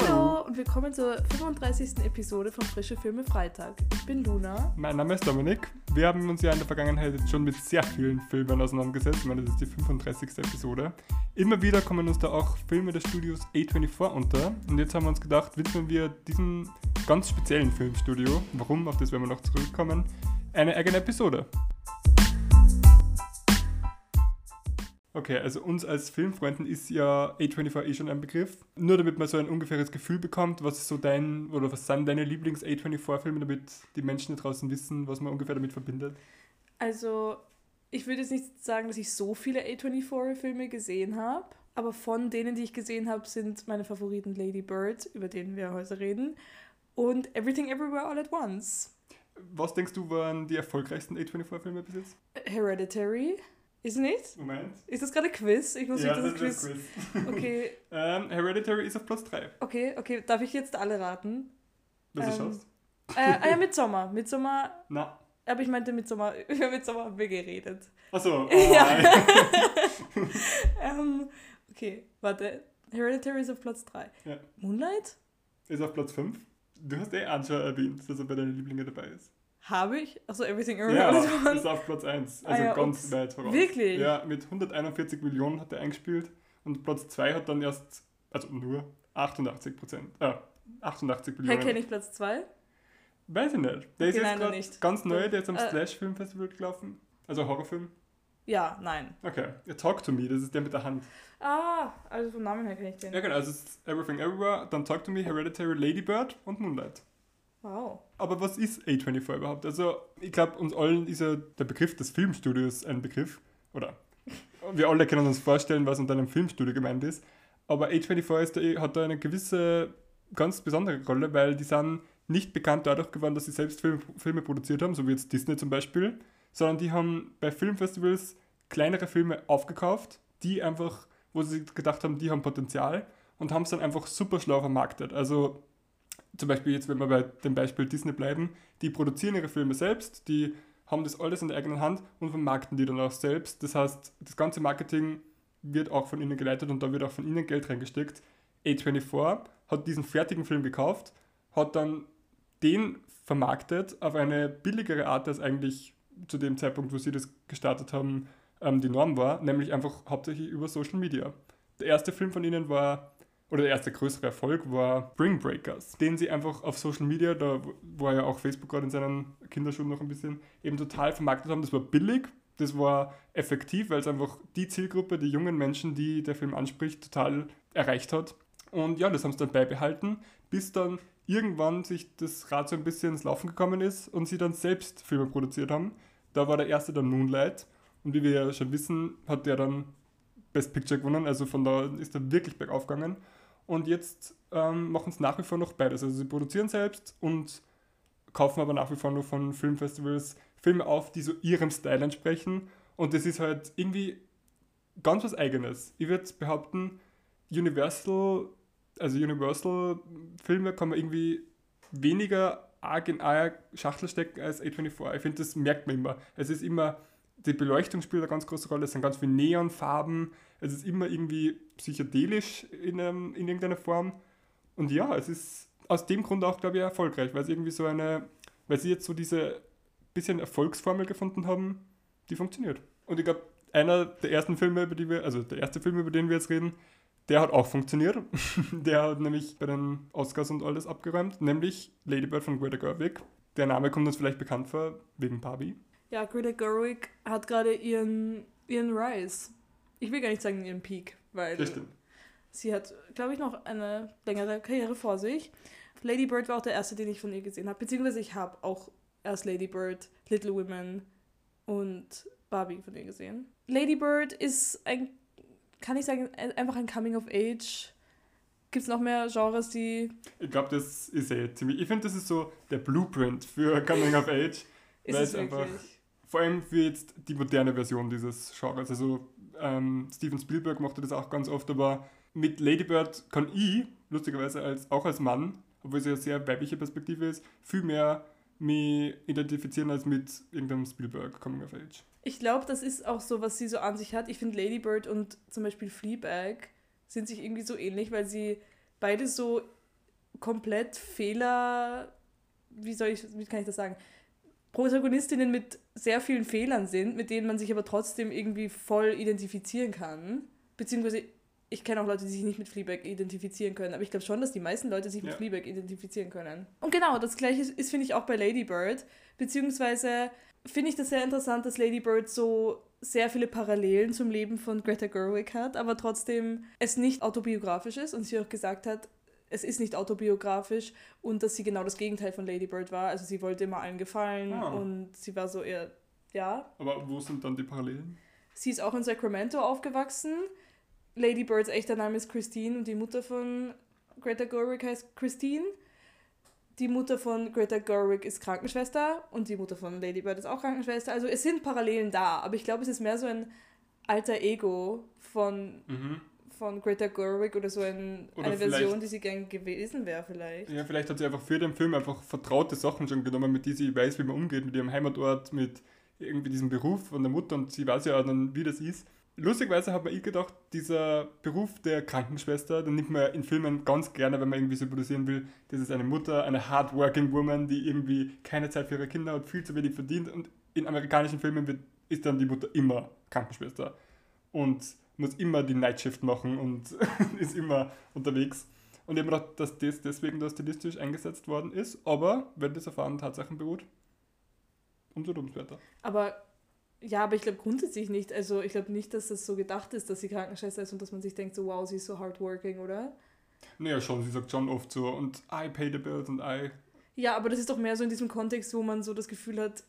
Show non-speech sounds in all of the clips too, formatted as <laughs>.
Hallo und willkommen zur 35. Episode von Frische Filme Freitag. Ich bin Luna. Mein Name ist Dominik. Wir haben uns ja in der Vergangenheit schon mit sehr vielen Filmen auseinandergesetzt. Ich meine, das ist die 35. Episode. Immer wieder kommen uns da auch Filme des Studios A24 unter. Und jetzt haben wir uns gedacht, widmen wir diesem ganz speziellen Filmstudio, warum, auf das werden wir noch zurückkommen, eine eigene Episode. Okay, also uns als Filmfreunden ist ja A24 eh schon ein Begriff. Nur damit man so ein ungefähres Gefühl bekommt, was ist so dein, oder was sind deine Lieblings-A24-Filme, damit die Menschen da draußen wissen, was man ungefähr damit verbindet. Also, ich würde jetzt nicht sagen, dass ich so viele A24-Filme gesehen habe, aber von denen, die ich gesehen habe, sind meine Favoriten Lady Bird, über den wir heute reden, und Everything Everywhere All at Once. Was denkst du, waren die erfolgreichsten A24-Filme bis jetzt? Hereditary. Ist nicht? Moment. Ist das gerade Quiz? Ich muss ja, nicht das das ist Quiz. Quiz. <laughs> Okay, <laughs> ähm, Hereditary ist auf Platz 3. okay, okay. Darf ich jetzt alle raten? Was du Ähm, schaust? Äh, ah ja, Midsommar. Midsommar, <laughs> Na. aber ich meinte Midsommar, über Midsommar haben wir geredet. Achso. Oh, Ja. Ähm, okay, warte. Hereditary ist auf Platz 3. Ja. Moonlight? ist auf Platz 5. Du hast eh Anschau erwähnt, dass er bei deinen Lieblingen dabei ist. Habe ich? Achso, Everything Everywhere Ja, All <laughs> at ist auf Platz 1. Ah Also ja, ganz ups. weit voraus. Wirklich? Ja, mit 141 Millionen hat er eingespielt und Platz 2 hat dann erst, also nur 88 Prozent. Äh, 88 Hey, Millionen. kenne ich Platz 2? Weiß ich nicht. Der Okay, ist jetzt nein, nicht. ganz neu, der ist am Äh. Slash Film Festival gelaufen. Also Horrorfilm. Ja, nein. Okay. Talk to Me, das ist der mit der Hand. Ah, also vom Namen her kenne ich den. Ja, genau. Also es ist Everything Everywhere, dann Talk to Me, Hereditary, Lady Bird und Moonlight. Wow. Aber was ist A24 überhaupt? Also, ich glaube, uns allen ist ja der Begriff des Filmstudios ein Begriff. Oder <laughs> wir alle können uns vorstellen, was unter einem Filmstudio gemeint ist. Aber A24 ist da, hat da eine gewisse, ganz besondere Rolle, weil die sind nicht bekannt dadurch geworden, dass sie selbst Filme, Filme produziert haben, so wie jetzt Disney zum Beispiel, sondern die haben bei Filmfestivals kleinere Filme aufgekauft, die einfach, wo sie gedacht haben, die haben Potenzial und haben es dann einfach super schlau vermarktet. Also zum Beispiel jetzt, wenn wir bei dem Beispiel Disney bleiben, die produzieren ihre Filme selbst, die haben das alles in der eigenen Hand und vermarkten die dann auch selbst. Das heißt, das ganze Marketing wird auch von ihnen geleitet und da wird auch von ihnen Geld reingesteckt. A24 hat diesen fertigen Film gekauft, hat dann den vermarktet auf eine billigere Art, als eigentlich zu dem Zeitpunkt, wo sie das gestartet haben, ähm, die Norm war, nämlich einfach hauptsächlich über Social Media. Der erste Film von ihnen war oder der erste größere Erfolg war Spring Breakers, den sie einfach auf Social Media, da war ja auch Facebook gerade in seinen Kinderschuhen noch ein bisschen, eben total vermarktet haben. Das war billig, das war effektiv, weil es einfach die Zielgruppe, die jungen Menschen, die der Film anspricht, total erreicht hat. Und ja, das haben sie dann beibehalten, bis dann irgendwann sich das Rad so ein bisschen ins Laufen gekommen ist und sie dann selbst Filme produziert haben. Da war der erste dann Moonlight. Und wie wir ja schon wissen, hat der dann Best Picture gewonnen. Also von da ist er wirklich bergauf gegangen. Und jetzt ähm, machen es nach wie vor noch beides. Also sie produzieren selbst und kaufen aber nach wie vor nur von Filmfestivals Filme auf, die so ihrem Style entsprechen. Und das ist halt irgendwie ganz was Eigenes. Ich würde behaupten, Universal, also Universal Filme kann man irgendwie weniger arg in eine Schachtel stecken als A24. Ich finde, das merkt man immer. Es ist immer, die Beleuchtung spielt eine ganz große Rolle, es sind ganz viele Neonfarben, es ist immer irgendwie psychedelisch in, einem, in irgendeiner Form. Und ja, es ist aus dem Grund auch, glaube ich, erfolgreich, weil sie irgendwie so eine, weil sie jetzt so diese bisschen Erfolgsformel gefunden haben, die funktioniert. Und ich glaube, einer der ersten Filme, über die wir, also der erste Film, über den wir jetzt reden, der hat auch funktioniert. <laughs> der hat nämlich bei den Oscars und alles abgeräumt, nämlich Lady Bird von Greta Gerwig. Der Name kommt uns vielleicht bekannt vor, wegen Barbie. Ja, Greta Gerwig hat gerade ihren, ihren Rise. Ich will gar nicht sagen ihren Peak, weil stimmt. sie hat, glaube ich, noch eine längere Karriere vor sich. Lady Bird war auch der erste, den ich von ihr gesehen habe. Beziehungsweise ich habe auch erst Lady Bird, Little Women und Barbie von ihr gesehen. Lady Bird ist ein, kann ich sagen, ein- einfach ein Coming of Age. Gibt es noch mehr Genres, die. Ich glaube, das ist eh ziemlich. Ich finde, das ist so der Blueprint für Coming of Age. <laughs> Ist Weil es es einfach- wirklich? Vor allem für jetzt die moderne Version dieses Genres. Also ähm, Steven Spielberg mochte das auch ganz oft, aber mit Lady Bird kann ich, lustigerweise als, auch als Mann, obwohl es ja eine sehr weibliche Perspektive ist, viel mehr mich identifizieren als mit irgendeinem Spielberg Coming of Age. Ich glaube, das ist auch so, was sie so an sich hat. Ich finde Lady Bird und zum Beispiel Fleabag sind sich irgendwie so ähnlich, weil sie beide so komplett Fehler, wie soll ich, wie kann ich das sagen? Protagonistinnen mit sehr vielen Fehlern sind, mit denen man sich aber trotzdem irgendwie voll identifizieren kann. Beziehungsweise, ich kenne auch Leute, die sich nicht mit Fleabag identifizieren können, aber ich glaube schon, dass die meisten Leute sich mit Ja. Fleabag identifizieren können. Und genau, das gleiche ist, ist finde ich, auch bei Lady Bird. Beziehungsweise finde ich das sehr interessant, dass Lady Bird so sehr viele Parallelen zum Leben von Greta Gerwig hat, aber trotzdem es nicht autobiografisch ist und sie auch gesagt hat, es ist nicht autobiografisch und dass sie genau das Gegenteil von Lady Bird war. Also sie wollte immer allen gefallen Ah. und sie war so eher, ja. Aber wo sind dann die Parallelen? Sie ist auch in Sacramento aufgewachsen. Lady Birds echter Name ist Christine und die Mutter von Greta Gerwig heißt Christine. Die Mutter von Greta Gerwig ist Krankenschwester und die Mutter von Lady Bird ist auch Krankenschwester. Also es sind Parallelen da, aber ich glaube, es ist mehr so ein alter Ego von, Mhm. Von Greta Gerwig oder so ein, Oder eine Version, die sie gern gewesen wäre vielleicht. Ja, vielleicht hat sie einfach für den Film einfach vertraute Sachen schon genommen, mit denen sie weiß, wie man umgeht, mit ihrem Heimatort, mit irgendwie diesem Beruf von der Mutter und sie weiß ja dann, wie das ist. Lustigerweise habe ich gedacht, dieser Beruf der Krankenschwester, den nimmt man in Filmen ganz gerne, wenn man irgendwie symbolisieren will, das ist eine Mutter, eine hardworking woman, die irgendwie keine Zeit für ihre Kinder hat, viel zu wenig verdient und in amerikanischen Filmen wird, ist dann die Mutter immer Krankenschwester und muss immer die Nightshift machen und <laughs> ist immer unterwegs. Und ich habe mir gedacht, dass das deswegen da stilistisch eingesetzt worden ist, aber wenn das auf wahren Tatsachen beruht, umso lobenswerter. Aber ja, aber ich glaube grundsätzlich nicht. Also ich glaube nicht, dass das so gedacht ist, dass sie Krankenschwester ist und dass man sich denkt, so wow, sie ist so hardworking, oder? Naja, schon, sie sagt schon oft so, und I pay the bills und I. Ja, aber das ist doch mehr so in diesem Kontext, wo man so das Gefühl hat,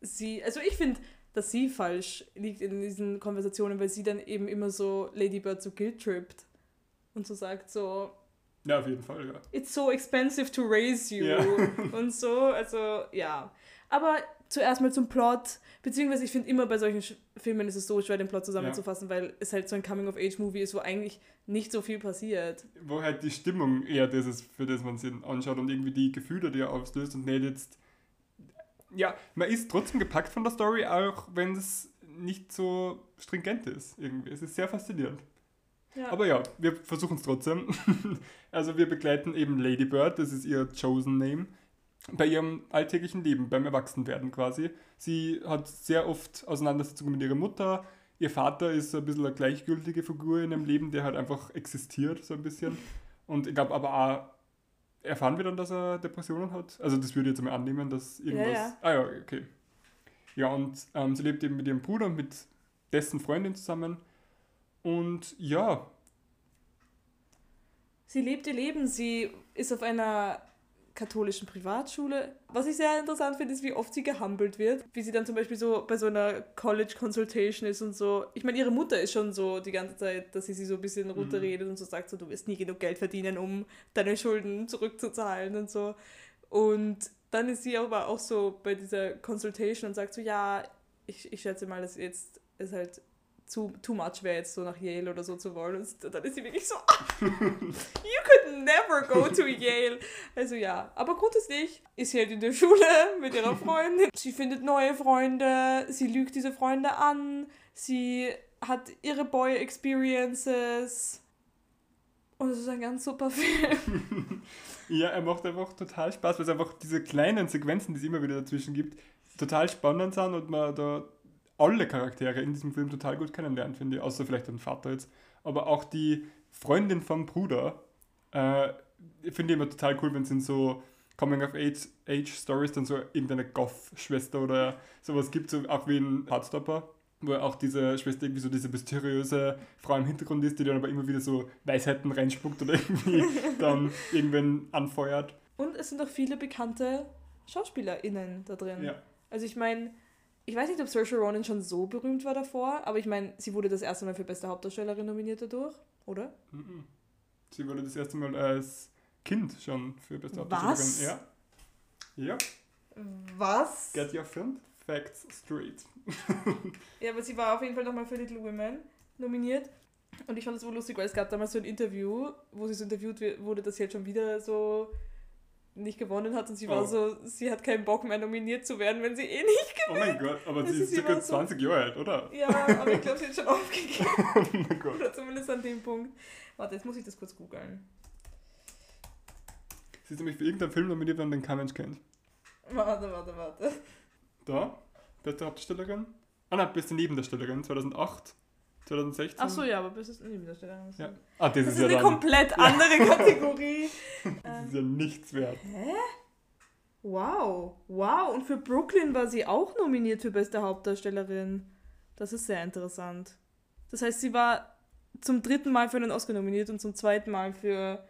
sie, also ich finde, dass sie falsch liegt in diesen Konversationen, weil sie dann eben immer so Lady Bird so guilt-trippt und so sagt so, Ja, auf jeden Fall, ja. it's so expensive to raise you Ja. <laughs> und so, also ja. Aber zuerst mal zum Plot, beziehungsweise ich finde immer bei solchen Sch- Filmen ist es so schwer, den Plot zusammenzufassen, weil es halt so ein Coming-of-Age-Movie ist, wo eigentlich nicht so viel passiert. Wo halt die Stimmung eher das ist, für das man sich anschaut und irgendwie die Gefühle, die er auslöst und nicht jetzt. Ja, man ist trotzdem gepackt von der Story, auch wenn es nicht so stringent ist. Irgendwie. Es ist sehr faszinierend. Ja. Aber ja, wir versuchen es trotzdem. <laughs> also wir begleiten eben Lady Bird, das ist ihr Chosen Name, bei ihrem alltäglichen Leben, beim Erwachsenwerden quasi. Sie hat sehr oft Auseinandersetzungen mit ihrer Mutter. Ihr Vater ist so ein bisschen eine gleichgültige Figur in ihrem Leben, der halt einfach existiert, so ein bisschen. Und ich glaube aber auch, erfahren wir dann, dass er Depressionen hat? Also das würde ich jetzt mal annehmen, dass irgendwas... ja. Ah ja, okay. Ja, und ähm, sie lebt eben mit ihrem Bruder mit dessen Freundin zusammen. Und ja, Sie lebt ihr Leben, sie ist auf einer katholischen Privatschule. Was ich sehr interessant finde, ist, wie oft sie gehumbelt wird. Wie sie dann zum Beispiel so bei so einer College Consultation ist und so. Ich meine, ihre Mutter ist schon so die ganze Zeit, dass sie sie so ein bisschen runterredet und so sagt, so, du wirst nie genug Geld verdienen, um deine Schulden zurückzuzahlen und so. Und dann ist sie aber auch so bei dieser Consultation und sagt so, ja, ich, ich schätze mal, dass jetzt es halt zu too much wäre, jetzt so nach Yale oder so zu wollen. Und dann ist sie wirklich so, <laughs> You could never go to Yale. Also ja, aber grundsätzlich ist sie halt in der Schule <laughs> mit ihrer Freundin. Sie findet neue Freunde, sie lügt diese Freunde an, sie hat ihre Boy-Experiences. Und es ist ein ganz super <laughs> Film. Ja, er macht einfach total Spaß, weil es einfach diese kleinen Sequenzen, die es immer wieder dazwischen gibt, total spannend sind und man da alle Charaktere in diesem Film total gut kennenlernt, finde ich, außer vielleicht den Vater jetzt. Aber auch die Freundin vom Bruder äh, finde ich immer total cool, wenn es in so Coming-of-Age-Stories dann so irgendeine Goth-Schwester oder sowas gibt, so auch wie in Hardstopper, wo auch diese Schwester irgendwie so diese mysteriöse Frau im Hintergrund ist, die dann aber immer wieder so Weisheiten reinspuckt oder <laughs> irgendwie dann irgendwen anfeuert. Und es sind auch viele bekannte SchauspielerInnen da drin. Ja. Also ich meine, ich weiß nicht, ob Saoirse Ronan schon so berühmt war davor, aber ich meine, sie wurde das erste Mal für beste Hauptdarstellerin nominiert dadurch, oder? Mhm. Sie wurde das erste Mal als Kind schon für beste Was? Hauptdarstellerin. Ja. Ja, Was? get your film facts straight. <laughs> Ja, aber sie war auf jeden Fall nochmal für Little Women nominiert. Und ich fand das wohl lustig, weil es gab damals so ein Interview, wo sie so interviewt wurde, dass sie halt schon wieder so nicht gewonnen hat und sie war Oh. so, sie hat keinen Bock mehr nominiert zu werden, wenn sie eh nicht Oh mein Gott, aber Das sie ist ist circa immer so- 20 Jahre alt, oder? Ja, aber ich glaube, sie hat schon <laughs> aufgegeben. Oh mein Gott. Oder zumindest an dem Punkt. Warte, jetzt muss ich das kurz googeln. Sie ist nämlich für irgendeinen Film nominiert, wenn man den kein Mensch kennt. Warte, warte, warte. Da, beste Hauptdarstellerin. Ah nein, beste Nebendarstellerin, 2008, 2016. Ach so, ja, aber bis es Nebendarsteller. Ja. Ah, das, Das ist ist ja eine dann, komplett andere <laughs> Kategorie. das ähm, ist ja nichts wert. hä? Wow, wow. Und für Brooklyn war sie auch nominiert für beste Hauptdarstellerin. Das ist sehr interessant. Das heißt, sie war zum dritten Mal für einen Oscar nominiert und zum zweiten Mal für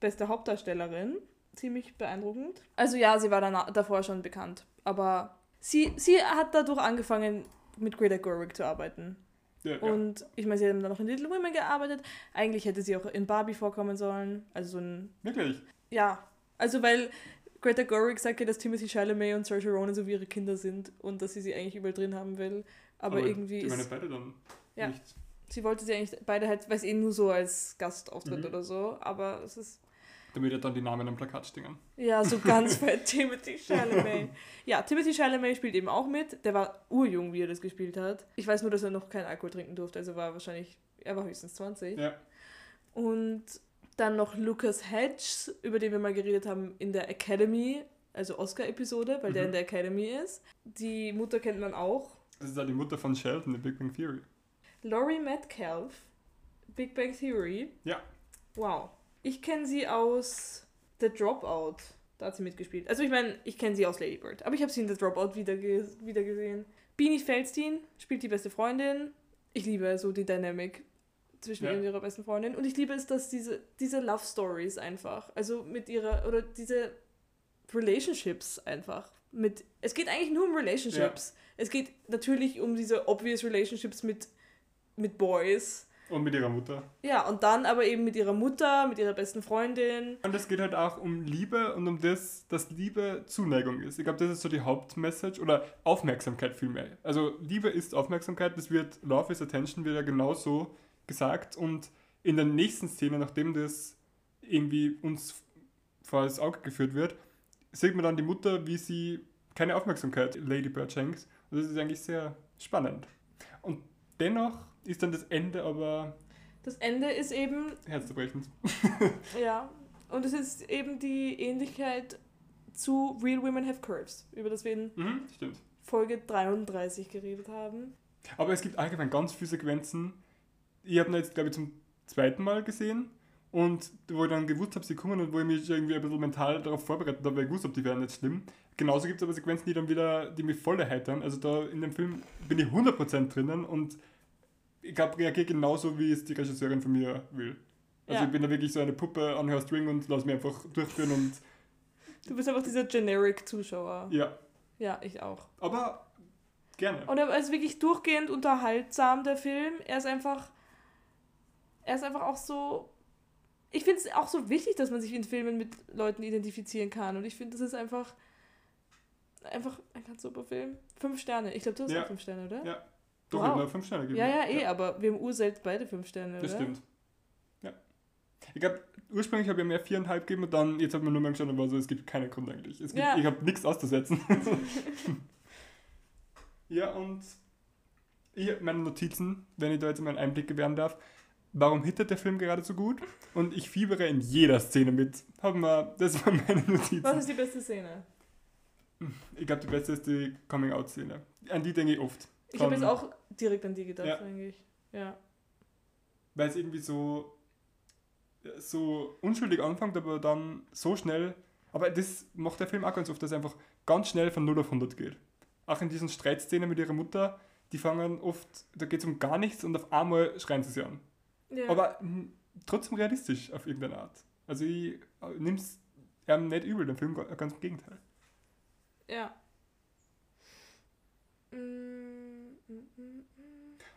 beste Hauptdarstellerin. Ziemlich beeindruckend. Also ja, sie war danach, davor schon bekannt. Aber sie, sie hat dadurch angefangen, mit Greta Gerwig zu arbeiten. Ja, ja. Und ich meine, sie hat dann noch in Little Women gearbeitet. Eigentlich hätte sie auch in Barbie vorkommen sollen. Also so ein Wirklich? ja, also weil Greta Gerwig sagt ja, dass Timothy Chalamet und Saoirse Ronan so wie ihre Kinder sind und dass sie sie eigentlich überall drin haben will. Aber, irgendwie Die ist, meine beide dann Ja. nicht. sie wollte sie eigentlich beide halt, weil es eh nur so als Gastauftritt Mhm. oder so, aber es ist Damit ja dann die Namen am Plakat stehen. ja so ganz <laughs> fett Timothy Chalamet. Ja, Timothy Chalamet spielt eben auch mit. Der war urjung, wie er das gespielt hat. Ich weiß nur, dass er noch keinen Alkohol trinken durfte, also war wahrscheinlich, er war höchstens 20. Ja. Und dann noch Lucas Hedges, über den wir mal geredet haben in der Academy, also Oscar-Episode, weil der Mhm. in der Academy ist. Die Mutter kennt man auch. Das ist ja die Mutter von Sheldon in Big Bang Theory. Laurie Metcalf, Big Bang Theory. Ja. Wow. Ich kenne sie aus The Dropout. Da hat sie mitgespielt. Also ich meine, ich kenne sie aus Lady Bird, aber ich habe sie in The Dropout wieder, wieder gesehen. Beanie Feldstein spielt die beste Freundin. Ich liebe so die Dynamic zwischen Ja. ihr und ihrer besten Freundin. Und ich liebe es, dass diese, diese Love Stories einfach, also mit ihrer, oder diese Relationships einfach. Mit, es geht eigentlich nur um Relationships. Es geht natürlich um diese obvious Relationships mit, mit Boys. Und mit ihrer Mutter. Ja, und dann aber eben mit ihrer Mutter, mit ihrer besten Freundin. Und es geht halt auch um Liebe und um das, dass Liebe Zuneigung ist. Ich glaube, das ist so die Hauptmessage oder Aufmerksamkeit vielmehr. Also Liebe ist Aufmerksamkeit, das wird Love is Attention, wird ja genauso gesagt. Und in der nächsten Szene, nachdem das irgendwie uns vor das Auge geführt wird, sieht man dann die Mutter, wie sie keine Aufmerksamkeit Lady Bird schenkt. Und das ist eigentlich sehr spannend. Und dennoch ist dann das Ende aber Das Ende ist eben, herzzerbrechend. <laughs> ja, und es ist eben die Ähnlichkeit zu Real Women Have Curves, über das wir in Mhm, stimmt. Folge 33 geredet haben. Aber es gibt allgemein ganz viele Sequenzen. Ich habe ihn jetzt, glaube ich, zum zweiten Mal gesehen. Und wo ich dann gewusst habe, sie kommen und wo ich mich irgendwie ein bisschen mental darauf vorbereitet habe, weil ich wusste, die wären nicht schlimm. Genauso gibt es aber Sequenzen, die dann wieder, die mich voll erheitern. Also da in dem Film bin ich 100% drinnen und ich glaube, reagiere genauso, wie es die Regisseurin von mir will. Also Ja. ich bin da wirklich so eine Puppe an her String und lasse mich einfach durchführen und Du bist einfach dieser Generic-Zuschauer. ja. Ja, ich auch. Aber gerne. Und er ist wirklich durchgehend unterhaltsam, der Film. Er ist einfach. Er ist einfach auch so. Ich finde es auch so wichtig, dass man sich in Filmen mit Leuten identifizieren kann. Und ich finde, das ist einfach. Einfach ein ganz super Film. Fünf Sterne. Ich glaube, du hast Ja. auch fünf Sterne, oder? Ja. Doch, Wow. ich habe nur fünf Sterne gegeben. Ja, ja, eh, aber wir haben urselten beide fünf Sterne, Das oder? stimmt. Ja. Ich glaube, ursprünglich habe ich mehr viereinhalb gegeben und dann, jetzt hat man nur mal geschaut und war so, es gibt keinen Grund eigentlich. Es gibt, Ja. Ich habe nichts auszusetzen. <laughs> ja, und ich, meine Notizen, wenn ich da jetzt mal einen Einblick gewähren darf. Warum hittet der Film gerade so gut? Und ich fiebere in jeder Szene mit. Haben wir, das waren meine Notizen. Was ist die beste Szene? Ich glaube, die beste ist die Coming-out-Szene. An die denke ich oft. Ich habe jetzt auch direkt an die gedacht, Ja. eigentlich. Ja. weil es irgendwie so, so unschuldig anfängt, aber dann so schnell. Aber das macht der Film auch ganz oft, dass er einfach ganz schnell von 0 auf 100 geht. Auch in diesen Streitszenen mit ihrer Mutter, die fangen oft, da geht es um gar nichts und auf einmal schreien sie sie an. ja. Aber trotzdem realistisch auf irgendeine Art. Also ich nehme es ihm nicht übel, den Film, ganz im Gegenteil. Ja. Mm.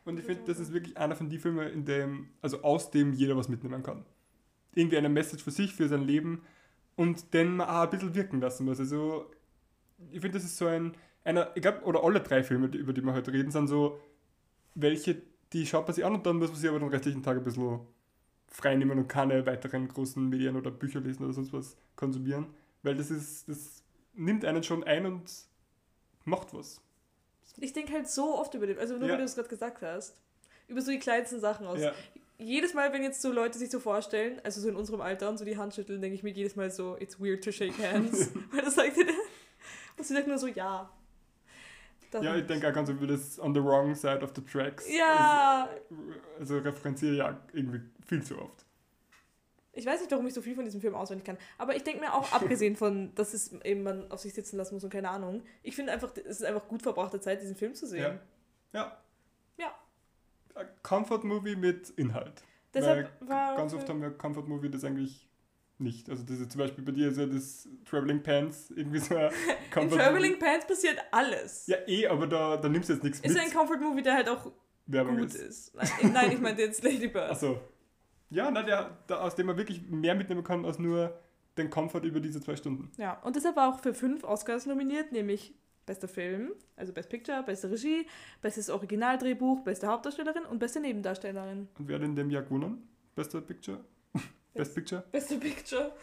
Und ich finde, das ist wirklich einer von den Filmen, in dem, also aus dem jeder was mitnehmen kann. Irgendwie eine Message für sich, für sein Leben und den man auch ein bisschen wirken lassen muss. Also, ich finde, das ist so ein, einer, ich glaube, oder alle drei Filme, über die wir heute reden, sind so welche, die schaut man sich an und dann muss man sich aber den restlichen Tag ein bisschen frei nehmen und keine weiteren großen Medien oder Bücher lesen oder sonst was konsumieren. Weil das ist, das nimmt einen schon ein und macht was. Ich denke halt so oft über den, also nur Ja. weil du es gerade gesagt hast, über so die kleinsten Sachen aus. Ja, jedes Mal, wenn jetzt so Leute sich so vorstellen, also so in unserem Alter und so die Hand schütteln, denke ich mir jedes Mal so, it's weird to shake hands. <laughs> Weil das sagt <laughs> und sie sagt nur so, ja. Das ja, ich denke auch ganz über das on the wrong side of the tracks. Ja. Also, also referenziere ja irgendwie viel zu oft. Ich weiß nicht, warum ich so viel von diesem Film auswendig kann. Aber ich denke mir auch, abgesehen von, dass es eben man auf sich sitzen lassen muss und keine Ahnung, ich finde einfach, es ist einfach gut verbrachte Zeit, diesen Film zu sehen. Ja. Ja. ja. Comfort Movie mit Inhalt. Deshalb Weil war ganz oft haben wir Comfort Movie das eigentlich nicht. Also ist zum Beispiel bei dir ist ja das Traveling Pants irgendwie so ein <laughs> In Traveling Pants passiert alles. Ja eh, aber da, da nimmst du jetzt nichts ist mit. Ist ein Comfort Movie, der halt auch Werbung gut ist. ist. Nein, nein, ich meine jetzt Ladybird. Achso. Ja, na, der, der, aus dem man wirklich mehr mitnehmen kann als nur den Comfort über diese zwei Stunden. Ja, und deshalb war auch für fünf Oscars nominiert, nämlich bester Film, also Best Picture, beste Regie, bestes Originaldrehbuch, beste Hauptdarstellerin und beste Nebendarstellerin. Und wer hat in dem Jahr gewonnen? Bester Picture? <laughs> Best Picture? Beste Picture?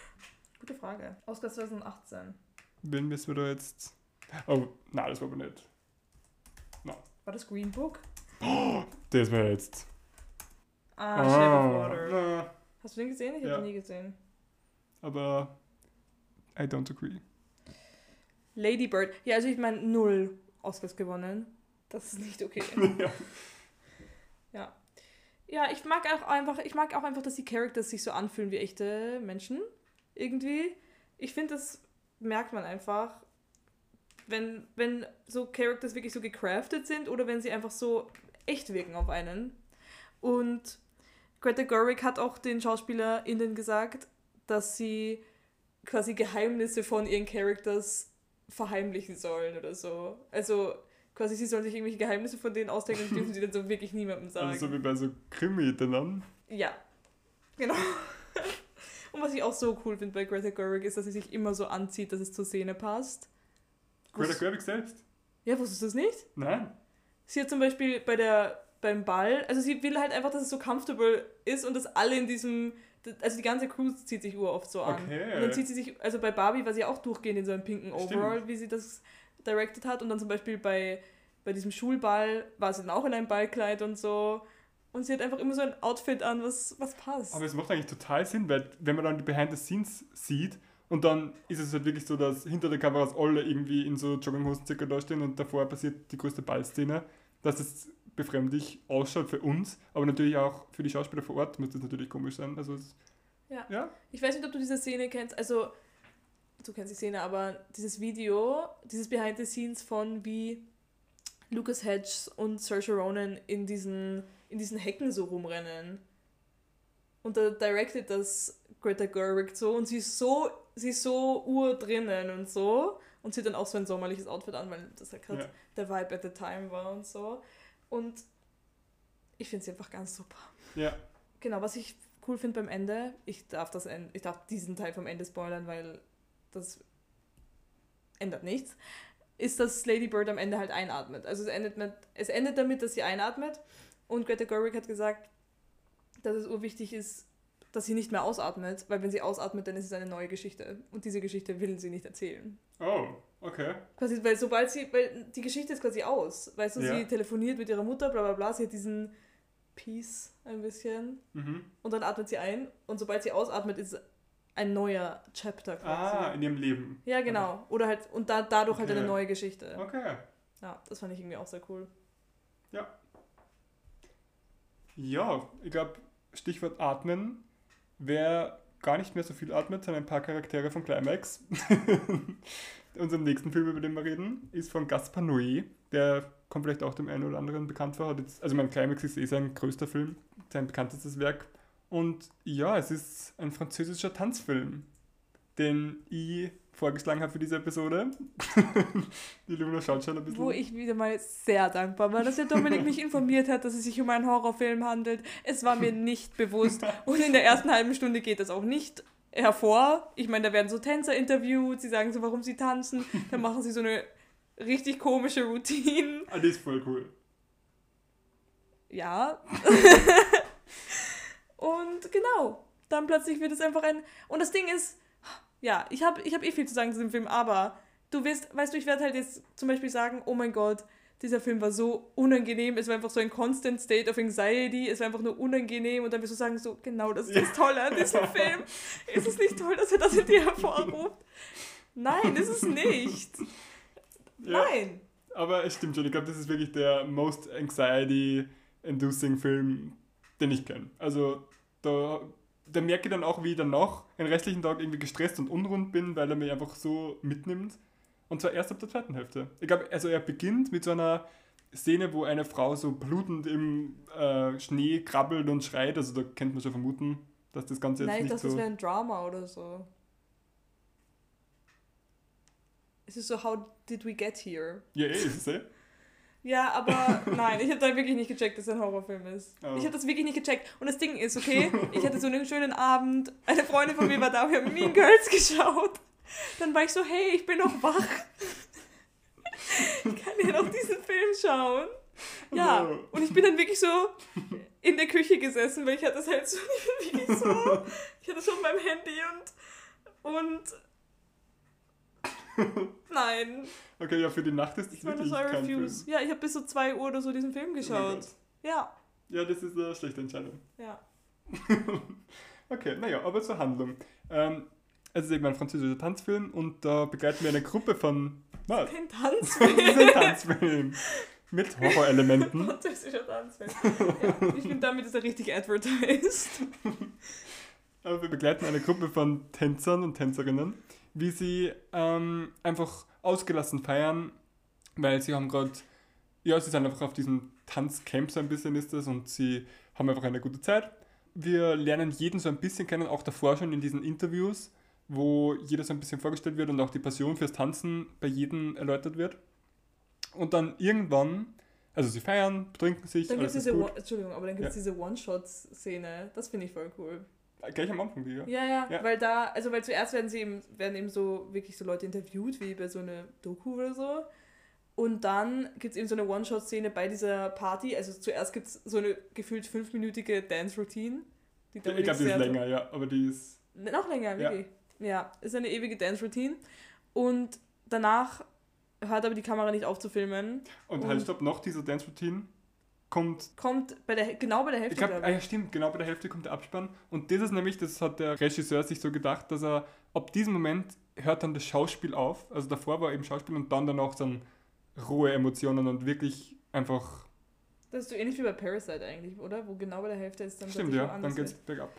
Gute Frage. Oscars 2018. Wen müssen wir da jetzt... Oh, nein, das war aber nicht. No. War das Green Book? Oh, <gasps> das war jetzt... Ah, ah Shape of Water. Na. Hast du den gesehen? Ich ja. habe den nie gesehen. Aber I don't agree. Lady Bird. Ja, also ich meine, null Oscars gewonnen. Das ist nicht okay. <laughs> ja. ja. Ja, ich mag auch einfach, ich mag auch einfach, dass die Characters sich so anfühlen wie echte Menschen. Irgendwie. Ich finde, das merkt man einfach, wenn, wenn so Characters wirklich so gecraftet sind oder wenn sie einfach so echt wirken auf einen. Und Greta Gerwig hat auch den SchauspielerInnen gesagt, dass sie quasi Geheimnisse von ihren Characters verheimlichen sollen oder so. Also quasi sie sollen sich irgendwelche Geheimnisse von denen ausdenken und dürfen sie dann so <laughs> wirklich niemandem sagen. Also so wie bei so krimi dann? Ja, genau. <laughs> und was ich auch so cool finde bei Greta Gerwig ist, dass sie sich immer so anzieht, dass es zur Szene passt. Greta Gerwig selbst? Ja, wusstest du das nicht? Nein. Sie hat zum Beispiel bei der beim Ball, also sie will halt einfach, dass es so comfortable ist und dass alle in diesem, also die ganze Crew zieht sich uroft so an. Okay. Und dann zieht sie sich, also bei Barbie war sie auch durchgehend in so einem pinken Overall, Stimmt. wie sie das directed hat und dann zum Beispiel bei, bei diesem Schulball war sie dann auch in einem Ballkleid und so. Und sie hat einfach immer so ein Outfit an, was, was passt. Aber es macht eigentlich total Sinn, weil wenn man dann die Behind the Scenes sieht und dann ist es halt wirklich so, dass hinter den Kameras alle irgendwie in so Jogginghosen circa da stehen und davor passiert die größte Ballszene, dass es befremdlich ausschaut für uns, aber natürlich auch für die Schauspieler vor Ort muss das natürlich komisch sein. Also es, ja. ja. Ich weiß nicht, ob du diese Szene kennst, also du kennst die Szene, aber dieses Video, dieses Behind the Scenes von wie Lucas Hedges und Saoirse Ronan in diesen, in diesen Hecken so rumrennen. Und da directed das Greta Gerwig so und sie ist so, sie ist so ur drinnen und so. Und sie hat dann auch so ein sommerliches Outfit an, weil das halt gerade ja. der Vibe at the time war und so. Und ich finde sie einfach ganz super. Ja. Genau, was ich cool finde beim Ende, ich darf, das, ich darf diesen Teil vom Ende spoilern, weil das ändert nichts, ist, dass Lady Bird am Ende halt einatmet. Also es endet, mit, es endet damit, dass sie einatmet und Greta Gerwig hat gesagt, dass es urwichtig ist, dass sie nicht mehr ausatmet, weil wenn sie ausatmet, dann ist es eine neue Geschichte. Und diese Geschichte will sie nicht erzählen. Oh, okay. Quasi, weil sobald sie, weil die Geschichte ist quasi aus. Weißt du, ja. sie telefoniert mit ihrer Mutter, bla bla bla, sie hat diesen Peace ein bisschen. Mhm. Und dann atmet sie ein und sobald sie ausatmet, ist ein neuer Chapter quasi. Ah, in ihrem Leben. Ja, genau. Okay. Oder halt, und da, dadurch okay. halt eine neue Geschichte. Okay. Ja, das fand ich irgendwie auch sehr cool. Ja. Ja, ich glaube, Stichwort Atmen Wer gar nicht mehr so viel atmet, sind ein paar Charaktere von Climax. <laughs> Unserem nächsten Film, über den wir reden, ist von Gaspar Noé. Der kommt vielleicht auch dem einen oder anderen bekannt vor. Jetzt, also mein Climax ist eh sein größter Film, sein bekanntestes Werk. Und ja, es ist ein französischer Tanzfilm, den ich vorgeschlagen habe für diese Episode. <laughs> die Luna schaut schon ein bisschen. Wo ich wieder mal sehr dankbar war, dass der Dominik mich informiert hat, dass es sich um einen Horrorfilm handelt. Es war mir nicht bewusst. Und in der ersten halben Stunde geht das auch nicht hervor. Ich meine, da werden so Tänzer interviewt, sie sagen so, warum sie tanzen. Dann machen sie so eine richtig komische Routine. Ah, die ist voll cool. Ja. <laughs> Und genau, dann plötzlich wird es einfach ein. Und das Ding ist, ja, ich habe ich hab eh viel zu sagen zu dem Film, aber du wirst, weißt du, ich werde halt jetzt zum Beispiel sagen, oh mein Gott, dieser Film war so unangenehm. Es war einfach so ein constant state of anxiety. Es war einfach nur unangenehm. Und dann wirst du sagen, so, genau, das ist das Tolle an diesem <laughs> Film. Ist es nicht toll, dass er das in dir hervorruft? Nein, ist es nicht. Ja. Nein. Aber es stimmt schon, ich glaube, das ist wirklich der most anxiety-inducing Film, den ich kenne. Also da, da merke ich dann auch, wie ich danach den restlichen Tag irgendwie gestresst und unrund bin, weil er mich einfach so mitnimmt. Und zwar erst ab der zweiten Hälfte. Ich glaube, also er beginnt mit so einer Szene, wo eine Frau so blutend im äh, Schnee krabbelt und schreit. Also da könnte man schon vermuten, dass das Ganze jetzt Nein, ich nicht dachte, so... das wäre ein Drama oder so. Es ist so, how did we get here? Ja, eh, ist es eh. Ja, aber <laughs> nein, ich habe da wirklich nicht gecheckt, dass es ein Horrorfilm ist. Oh. Ich habe das wirklich nicht gecheckt. Und das Ding ist, okay, ich hatte so einen schönen Abend, eine Freundin von mir war da, wir haben Mean Girls <laughs> geschaut. Dann war ich so, hey, ich bin noch wach. Ich kann ja noch diesen Film schauen. Ja, Oh. und ich bin dann wirklich so in der Küche gesessen, weil ich hatte das halt so, <laughs> wirklich so, ich hatte schon mein Handy und, und, nein, Okay, ja, für die Nacht ist das ich wirklich das war kein Film. Ja, ich habe bis so 2 Uhr oder so diesen Film Oh geschaut. Gott. Ja, Ja, das ist eine schlechte Entscheidung. ja. <laughs> Okay, naja, aber zur Handlung. Ähm, es ist eben ein französischer Tanzfilm und da begleiten wir eine Gruppe von. Was? Kein Das ist ein Tanzfilm. Tanzfilm mit Horrorelementen. Französischer Tanzfilm. Ja, ich finde, damit ist er richtig advertised. Aber wir begleiten eine Gruppe von Tänzern und Tänzerinnen, wie sie ähm, einfach ausgelassen feiern, weil sie haben gerade, ja, sie sind einfach auf diesem Tanzcamp so ein bisschen ist das und sie haben einfach eine gute Zeit. Wir lernen jeden so ein bisschen kennen, auch davor schon in diesen Interviews, wo jeder so ein bisschen vorgestellt wird und auch die Passion fürs Tanzen bei jedem erläutert wird. Und dann irgendwann, also sie feiern, betrinken sich, Dann gibt es diese, Entschuldigung, aber dann gibt es Ja. diese One-Shot-Szene. Das finde ich voll cool. Gleich am Anfang, die, ja. Ja, ja, weil da, also weil zuerst werden sie eben, werden eben so wirklich so Leute interviewt, wie bei so einer Doku oder so. Und dann gibt es eben so eine One-Shot-Szene bei dieser Party. Also zuerst gibt es so eine gefühlt fünfminütige Dance-Routine. Ich glaube, die ist länger, ja, aber die ist. Noch länger, wirklich. Ja. Ist eine ewige Dance-Routine. Und danach hört aber die Kamera nicht auf zu filmen. Und Und- halt, stopp, nach dieser Dance-Routine kommt Kommt bei der, genau bei der Ich Hälfte, glaube, glaub ah ja, stimmt, genau bei der Hälfte kommt der Abspann. Und das ist nämlich, das hat der Regisseur sich so gedacht, dass er ab diesem Moment hört dann das Schauspiel auf. Also davor war eben Schauspiel und dann danach dann rohe Emotionen und wirklich einfach. Das ist so ähnlich wie bei Parasite eigentlich, oder? Wo genau bei der Hälfte ist dann Stimmt, ja, dann geht's wird. bergab.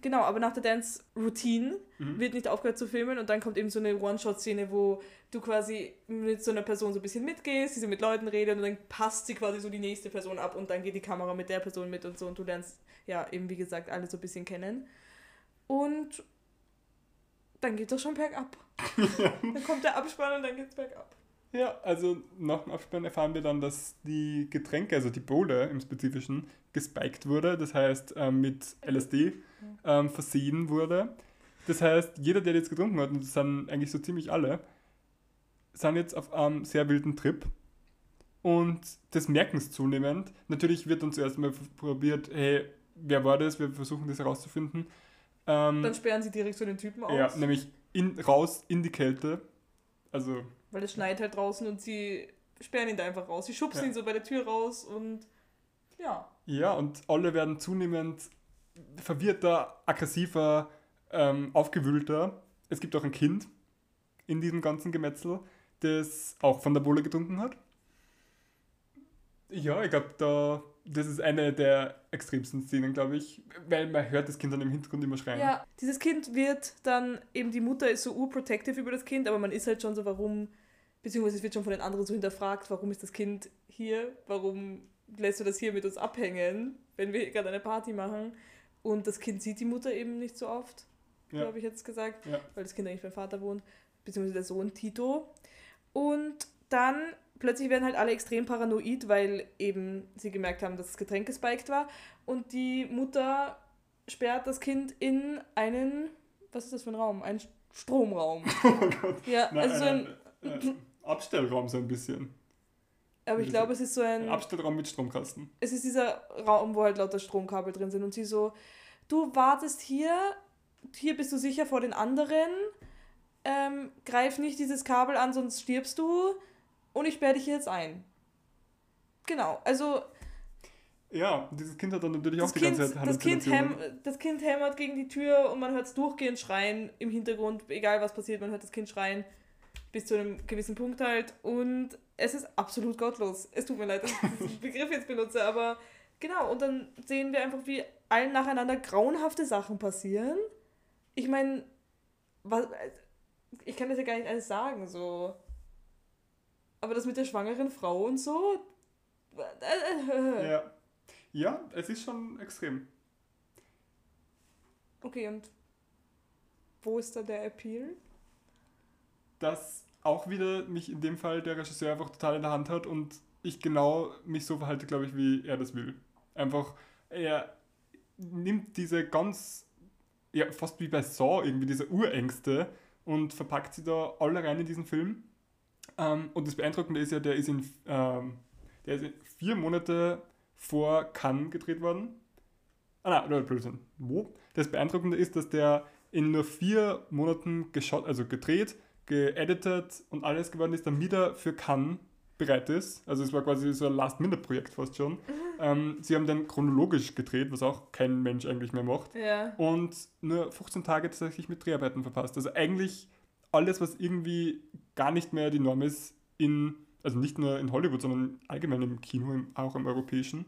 Genau, aber nach der Dance-Routine Mhm. wird nicht aufgehört zu filmen und dann kommt eben so eine One-Shot-Szene, wo du quasi mit so einer Person so ein bisschen mitgehst, die so mit Leuten redet und dann passt sie quasi so die nächste Person ab und dann geht die Kamera mit der Person mit und so und du lernst ja eben wie gesagt alle so ein bisschen kennen. Und dann geht das schon bergab. <laughs> dann kommt der Abspann und dann geht's bergab. Ja, also nach dem Abspann erfahren wir dann, dass die Getränke, also die Bowle im Spezifischen, gespiked wurde, das heißt ähm, mit LSD ähm, versehen wurde. Das heißt, jeder, der jetzt getrunken hat, und das sind eigentlich so ziemlich alle, sind jetzt auf einem sehr wilden Trip. Und das merken es zunehmend. Natürlich wird dann zuerst mal probiert, hey, wer war das? Wir versuchen das herauszufinden. Ähm, Dann sperren sie direkt so den Typen aus, ja, nämlich in, raus in die Kälte. Also weil es schneit halt draußen und sie sperren ihn da einfach raus. Sie schubsen Ja. ihn so bei der Tür raus und ja. Ja, und alle werden zunehmend verwirrter, aggressiver, ähm, aufgewühlter. Es gibt auch ein Kind in diesem ganzen Gemetzel, das auch von der Bohle getrunken hat. Ja, ich glaube, da, das ist eine der extremsten Szenen, glaube ich, weil man hört das Kind dann im Hintergrund immer schreien. Ja, dieses Kind wird dann, eben die Mutter ist so urprotective über das Kind, aber man ist halt schon so, warum, beziehungsweise es wird schon von den anderen so hinterfragt, warum ist das Kind hier, warum lässt du das hier mit uns abhängen, wenn wir gerade eine Party machen. Und das Kind sieht die Mutter eben nicht so oft, Ja. glaube ich jetzt gesagt, Ja. weil das Kind eigentlich beim Vater wohnt, beziehungsweise der Sohn Tito. Und dann plötzlich werden halt alle extrem paranoid, weil eben sie gemerkt haben, dass das Getränk gespiked war. Und die Mutter sperrt das Kind in einen, was ist das für ein Raum? Ein Stromraum. <laughs> Oh Gott. Ja, Nein, also so ein, Abstellraum so ein bisschen. aber ich glaube, es ist so Ein ein, Abstellraum mit Stromkasten. es ist dieser Raum, wo halt lauter Stromkabel drin sind und sie so, du wartest hier, hier bist du sicher vor den anderen, ähm, greif nicht dieses Kabel an, sonst stirbst du und ich sperre dich jetzt ein. genau, also Ja, dieses Kind hat dann natürlich auch die kind, ganze Zeit das, kind häm, das Kind hämmert gegen die Tür und man hört es durchgehend schreien im Hintergrund, egal was passiert, man hört das Kind schreien bis zu einem gewissen Punkt halt und es ist absolut gottlos. Es tut mir leid, dass ich diesen <laughs> Begriff jetzt benutze, aber genau, und dann sehen wir einfach, wie allen nacheinander grauenhafte Sachen passieren. Ich meine, was, ich kann das ja gar nicht alles sagen, so. Aber das mit der schwangeren Frau und so. Ja. ja, es ist schon extrem. Okay, und wo ist da der Appeal? Dass auch wieder mich in dem Fall der Regisseur einfach total in der Hand hat und ich genau mich so verhalte, glaube ich, wie er das will. Einfach, er nimmt diese ganz, ja, fast wie bei Saw irgendwie, diese Urängste und verpackt sie da alle rein in diesen Film. Ähm, und das Beeindruckende ist ja, der ist in, ähm, der ist in vier Monate vor Cannes gedreht worden. Ah, nein, Blödsinn. Wo? Das Beeindruckende ist, dass der in nur vier Monaten geschaut, also gedreht, geeditet und alles geworden ist, dann wieder für Cannes bereit ist. Also es war quasi so ein Last-Minute-Projekt fast schon. Ähm, sie haben dann chronologisch gedreht, was auch kein Mensch eigentlich mehr macht. Ja. Und nur 15 Tage tatsächlich mit Dreharbeiten verpasst. Also eigentlich alles, was irgendwie gar nicht mehr die Norm ist, in, also nicht nur in Hollywood, sondern allgemein im Kino, im, auch im europäischen.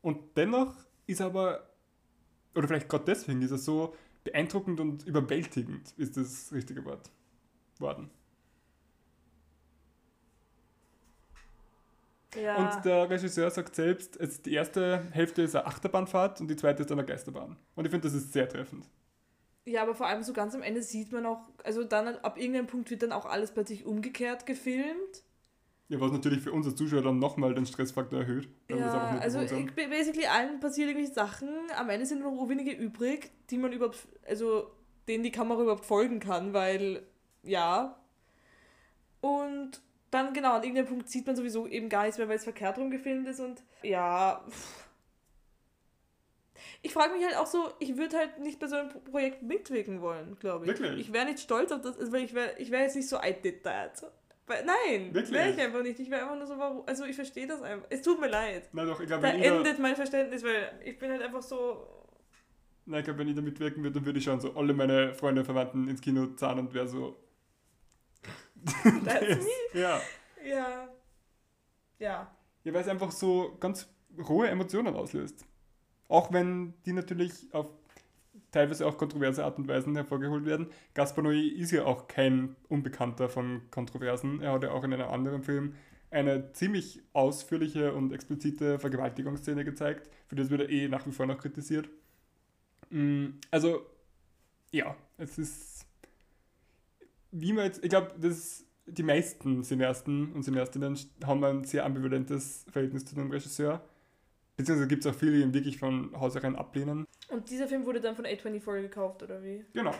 Und dennoch ist er aber, oder vielleicht gerade deswegen ist er so beeindruckend und überwältigend, ist das richtige Wort worden. ja. Und der Regisseur sagt selbst, es, die erste Hälfte ist eine Achterbahnfahrt und die zweite ist eine Geisterbahn. Und ich finde, das ist sehr treffend. Ja, aber vor allem so ganz am Ende sieht man auch, also dann ab irgendeinem Punkt wird dann auch alles plötzlich umgekehrt gefilmt. Ja, was natürlich für uns als Zuschauer dann nochmal den Stressfaktor erhöht. Ja, also basically allen passieren irgendwelche Sachen. Am Ende sind nur noch wenige übrig, die man überhaupt, also denen die Kamera überhaupt folgen kann, weil ja. Und dann genau, an irgendeinem Punkt sieht man sowieso eben gar nichts mehr, weil es verkehrt rum gefilmt ist und ja. pff. Ich frage mich halt auch so, ich würde halt nicht bei so einem Projekt mitwirken wollen, glaube ich. Wirklich? Ich wäre nicht stolz auf das, also weil ich wäre ich wär jetzt nicht so, I did that. Weil, nein, Wirklich? wäre ich einfach nicht. Ich wäre einfach nur so, warum, also ich verstehe das einfach. Es tut mir leid. Na doch, ich glaube, da- endet mein Verständnis, weil ich bin halt einfach so. Nein, ich glaube, wenn ich da mitwirken würde, dann würde ich schon so alle meine Freunde und Verwandten ins Kino zahlen und wäre so. <laughs> That's me. Ja. Ja. Ja. ja, weil es einfach so ganz rohe Emotionen auslöst. Auch wenn die natürlich auf teilweise auch kontroverse Art und Weisen hervorgeholt werden. Gaspar Noé ist ja auch kein Unbekannter von Kontroversen. Er hat ja auch in einem anderen Film eine ziemlich ausführliche und explizite Vergewaltigungsszene gezeigt. Für das wird er eh nach wie vor noch kritisiert. Mm, Also, ja, es ist. Wie man jetzt, ich glaube, das die meisten Cineasten und Cineastinnen haben ein sehr ambivalentes Verhältnis zu dem Regisseur. Beziehungsweise gibt es auch viele, die ihn wirklich von Hausereien ablehnen. Und dieser Film wurde dann von A24 gekauft, oder wie? Genau.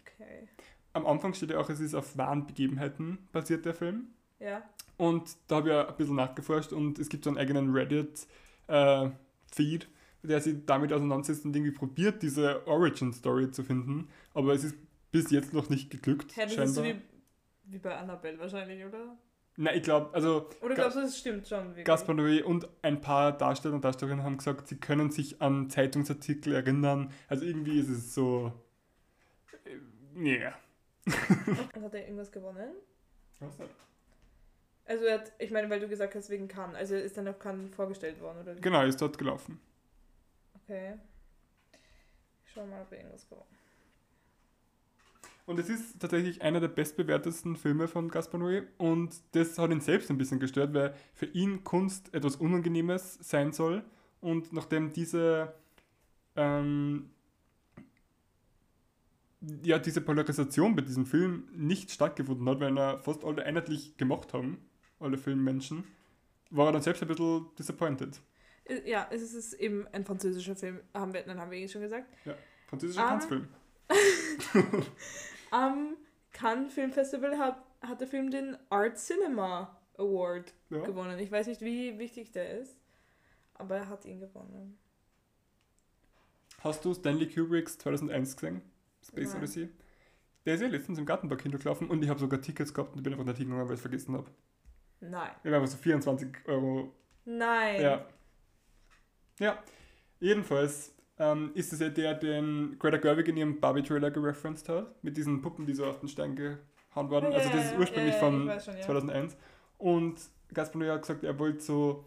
Okay. Am Anfang steht ja auch, es ist auf wahren Begebenheiten basiert der Film. Ja. Und da habe ich ja ein bisschen nachgeforscht und es gibt so einen eigenen Reddit-Feed, der sich damit auseinandersetzt und irgendwie probiert, diese Origin-Story zu finden. Aber es ist bis jetzt noch nicht geglückt. Hä, das ist so scheinbar. wie, wie bei Annabelle wahrscheinlich, oder? Nein, ich glaube, also Oder glaubst du, das stimmt schon wirklich? Gaspar Noé und ein paar Darsteller und Darstellerinnen haben gesagt, sie können sich an Zeitungsartikel erinnern. Also irgendwie ist es so. äh, Nee. <laughs> Und hat er irgendwas gewonnen? Was nicht? Also er hat, ich meine, weil du gesagt hast, wegen Cannes. Also ist dann auf Cannes vorgestellt worden, oder? Genau, ist dort gelaufen. Okay. Ich schau mal, ob er irgendwas gewonnen Und es ist tatsächlich einer der bestbewertesten Filme von Gaspar Noé und das hat ihn selbst ein bisschen gestört, weil für ihn Kunst etwas Unangenehmes sein soll und nachdem diese ähm, ja, diese Polarisation bei diesem Film nicht stattgefunden hat, weil er fast alle einheitlich gemacht haben, alle Filmmenschen, war er dann selbst ein bisschen disappointed. Äh, Ja, es ist eben ein französischer Film. Haben wir, dann haben wir eh schon gesagt. Französischer Ah. Tanzfilm. <laughs> Am Cannes Film Festival hat, hat der Film den Art Cinema Award Ja. gewonnen. Ich weiß nicht, wie wichtig der ist, aber er hat ihn gewonnen. Hast du Stanley Kubricks 2001 gesehen? Space Nein. Odyssey? Der ist ja letztens im Gartenpark hingelaufen und ich habe sogar Tickets gehabt und bin einfach nicht hingegangen, weil ich es vergessen habe. Nein. Wir haben so 24 Euro. Nein. Ja. Ja. Jedenfalls ähm, ist es ja der, den Greta Gerwig in ihrem Barbie-Trailer gereferenced hat. Mit diesen Puppen, die so auf den Stein gehauen wurden. Ja, also das ist ursprünglich ja, von schon, ja. 2001. Und Gaspar hat gesagt, er wollte so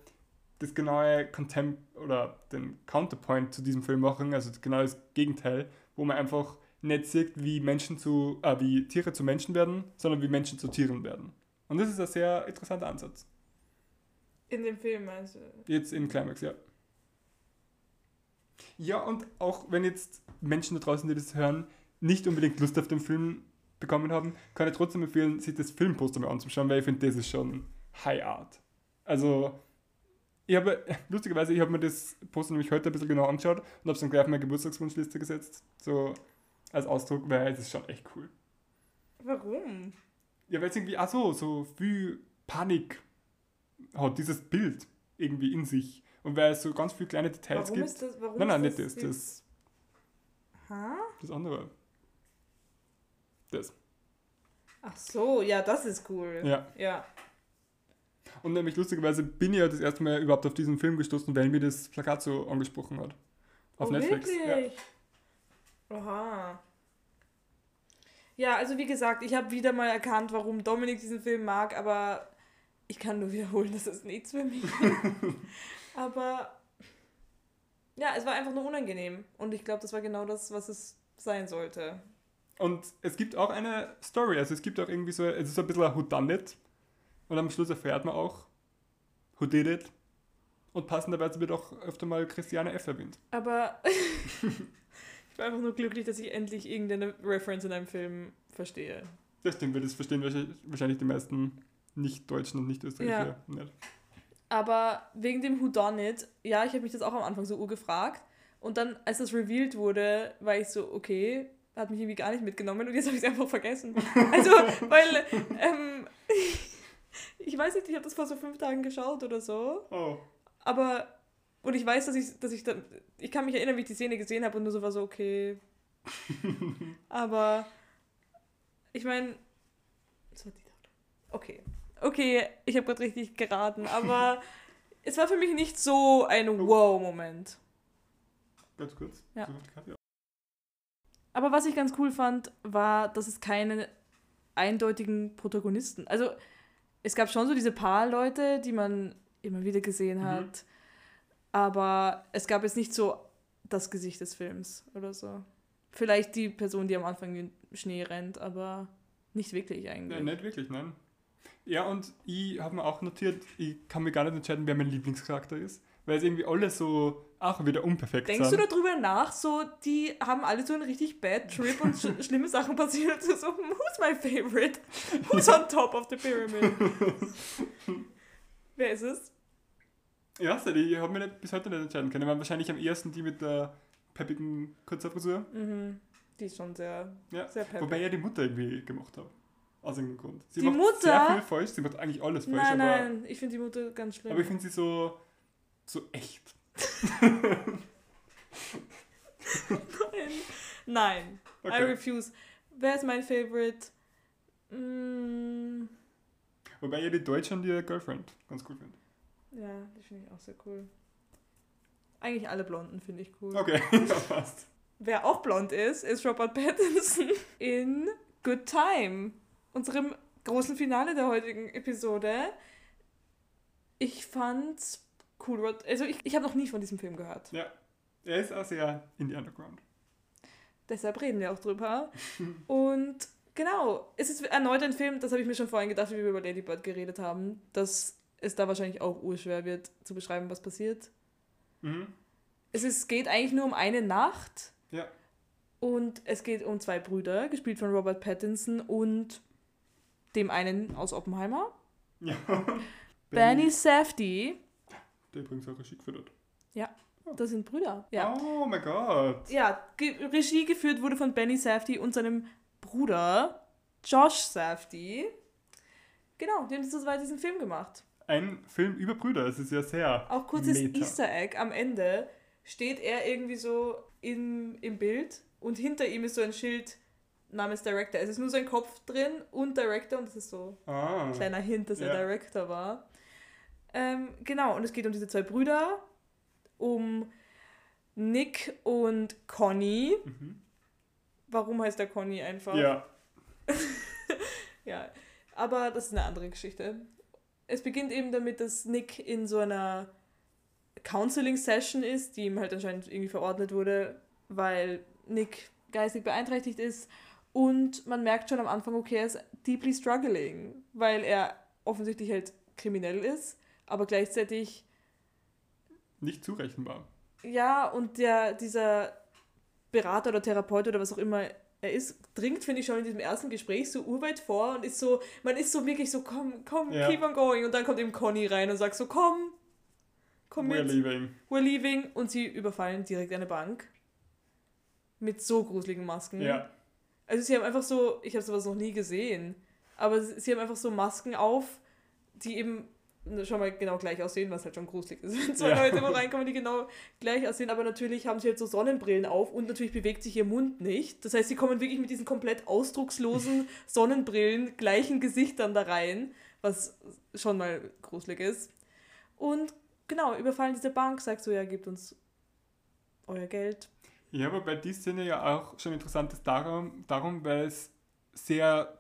das genaue Contempt oder den Counterpoint zu diesem Film machen, also genau das Gegenteil, wo man einfach nicht sieht, wie Menschen zu, äh, wie Tiere zu Menschen werden, sondern wie Menschen zu Tieren werden. Und das ist ein sehr interessanter Ansatz. In dem Film, also. Jetzt im Climax, ja. Ja, und auch wenn jetzt Menschen da draußen, die das hören, nicht unbedingt Lust auf den Film bekommen haben, kann ich trotzdem empfehlen, sich das Filmposter mal anzuschauen, weil ich finde, das ist schon High Art. Also, ich habe, <laughs> lustigerweise, ich habe mir das Poster nämlich heute ein bisschen genau angeschaut und habe es dann gleich auf meine Geburtstagswunschliste gesetzt, so als Ausdruck, weil es ist schon echt cool. Warum? Ja, weil es irgendwie, ach so, so viel Panik hat dieses Bild irgendwie in sich. Und weil es so ganz viele kleine Details Warum gibt. ist das? Warum nein, nein, ist nicht das, das, Ha? das andere. Das. Ach so, ja, das ist cool. Ja. Ja. Und nämlich lustigerweise bin ich ja das erste Mal überhaupt auf diesen Film gestoßen, weil mir das Plakat so angesprochen hat. Auf oh, Netflix. Wirklich? Aha. Ja, also wie gesagt, ich habe wieder mal erkannt, warum Dominik diesen Film mag, aber ich kann nur <laughs> wiederholen, das ist nichts für mich. <laughs> aber ja, es war einfach nur unangenehm. Und ich glaube, das war genau das, was es sein sollte. Und es gibt auch eine Story, also es gibt auch irgendwie so, es ist so ein bisschen ein Whodunit. Und am Schluss erfährt man auch, who did it. Und passenderweise wird auch öfter mal Christiane F. erwähnt. Aber <laughs> ich war einfach nur glücklich, dass ich endlich irgendeine Reference in einem Film verstehe. Das stimmt, weil das verstehen wahrscheinlich- wahrscheinlich die meisten Nicht-Deutschen und Nicht-Österreicher nicht. Aber wegen dem Whodunit, ja, ich habe mich das auch am Anfang so urgefragt. Und dann, als das revealed wurde, war ich so, okay, hat mich irgendwie gar nicht mitgenommen und jetzt habe ich es einfach vergessen. <laughs> Also, weil, ähm, <laughs> ich weiß nicht, ich habe das vor so fünf Tagen geschaut oder so. Oh. Aber, und ich weiß, dass ich, dass ich dann, ich kann mich erinnern, wie ich die Szene gesehen habe und nur so war so, okay. <laughs> Aber, ich meine, was war die? Okay. Okay, ich habe gerade richtig geraten, aber <laughs> es war für mich nicht so ein Wow-Moment. Ganz kurz. Ja. Ja. Aber was ich ganz cool fand, war, dass es keine eindeutigen Protagonisten. Also es gab schon so diese paar Leute, die man immer wieder gesehen Mhm. hat, aber es gab jetzt nicht so das Gesicht des Films oder so. Vielleicht die Person, die am Anfang in den Schnee rennt, aber nicht wirklich eigentlich. Nein, nicht wirklich, nein. Ja, und ich habe mir auch notiert, ich kann mir gar nicht entscheiden, wer mein Lieblingscharakter ist. Weil es irgendwie alle so auch wieder unperfekt Denkst du sind. darüber nach, so, die haben alle so einen richtig bad Trip und sch <laughs> schlimme Sachen passieren und <laughs> du so, who's my favorite? Who's on top of the pyramid? <laughs> Wer ist es? Ja, so, ich habe mir nicht, bis heute nicht entscheiden können. Waren wahrscheinlich am ersten die mit der peppigen Kurzhaarfrisur. Mhm. Die ist schon sehr, Ja. sehr peppig. Wobei ich ja die Mutter irgendwie gemacht habe. Aus irgendeinem Grund. Sie Die macht Mutter? sehr viel falsch, sie macht eigentlich alles falsch, nein, aber, nein, ich finde die Mutter ganz schlimm. aber ich finde sie so, so echt. nein, nein. I Okay. refuse. Wer ist mein Favorite? Mm, Wobei ich die Deutsche und die Girlfriend ganz cool finde. ja, die finde ich auch sehr cool. Eigentlich alle Blonden finde ich cool. Okay, <laughs> das passt. Wer auch blond ist, ist Robert Pattinson in Good Time, unserem großen Finale der heutigen Episode. Ich fand's cool. Also ich, ich habe noch nie von diesem Film gehört. Ja, er ist auch sehr in die Underground. Deshalb reden wir auch drüber. <laughs> Und genau, es ist erneut ein Film, das habe ich mir schon vorhin gedacht, wie wir über Lady Bird geredet haben, dass es da wahrscheinlich auch urschwer wird zu beschreiben, was passiert. Mhm. Es ist, geht eigentlich nur um eine Nacht. Ja. Und es geht um zwei Brüder, gespielt von Robert Pattinson und dem einen aus Oppenheimer. Ja. <laughs> Benny Safdie. Der übrigens auch Regie geführt hat. Das sind Brüder. Ja. Oh mein Gott. Ja, Regie geführt wurde von Benny Safdie und seinem Bruder Josh Safdie. Genau, die haben zu zweit diesen Film gemacht. Ein Film über Brüder, es ist ja sehr. Auch kurzes Meta. Easter Egg am Ende steht er irgendwie so im, im Bild und hinter ihm ist so ein Schild namens Director. Es ist nur sein Kopf drin und Director und das ist so Ah. ein kleiner Hint, dass Ja. er Director war. Ähm, genau, und es geht um diese zwei Brüder, um Nick und Conny. Mhm. Warum heißt der Conny einfach? Ja. <laughs> Ja, aber das ist eine andere Geschichte. Es beginnt eben damit, dass Nick in so einer Counseling-Session ist, die ihm halt anscheinend irgendwie verordnet wurde, weil Nick geistig beeinträchtigt ist. Und man merkt schon am Anfang, okay, er ist deeply struggling, weil er offensichtlich halt kriminell ist, aber gleichzeitig, Nicht zurechenbar. ja, und der, dieser Berater oder Therapeut oder was auch immer er ist, dringt, finde ich, schon in diesem ersten Gespräch so urweit vor und ist so, man ist so wirklich so, komm, komm, Ja. keep on going. Und dann kommt eben Conny rein und sagt so, komm, komm We're mit, leaving. we're leaving. Und sie überfallen direkt eine Bank. Mit so gruseligen Masken. Ja. Also sie haben einfach so, ich habe sowas noch nie gesehen, aber sie haben einfach so Masken auf, die eben schon mal genau gleich aussehen, was halt schon gruselig ist. <laughs> Wenn zwei Ja. Leute wo reinkommen, die genau gleich aussehen, aber natürlich haben sie halt so Sonnenbrillen auf und natürlich bewegt sich ihr Mund nicht. Das heißt, sie kommen wirklich mit diesen komplett ausdruckslosen <laughs> Sonnenbrillen, gleichen Gesichtern da rein, was schon mal gruselig ist. Und genau, überfallen diese Bank, sagt so, ja, gebt uns euer Geld. Ja, aber bei die Szene ja auch schon interessant ist darum, darum weil es sehr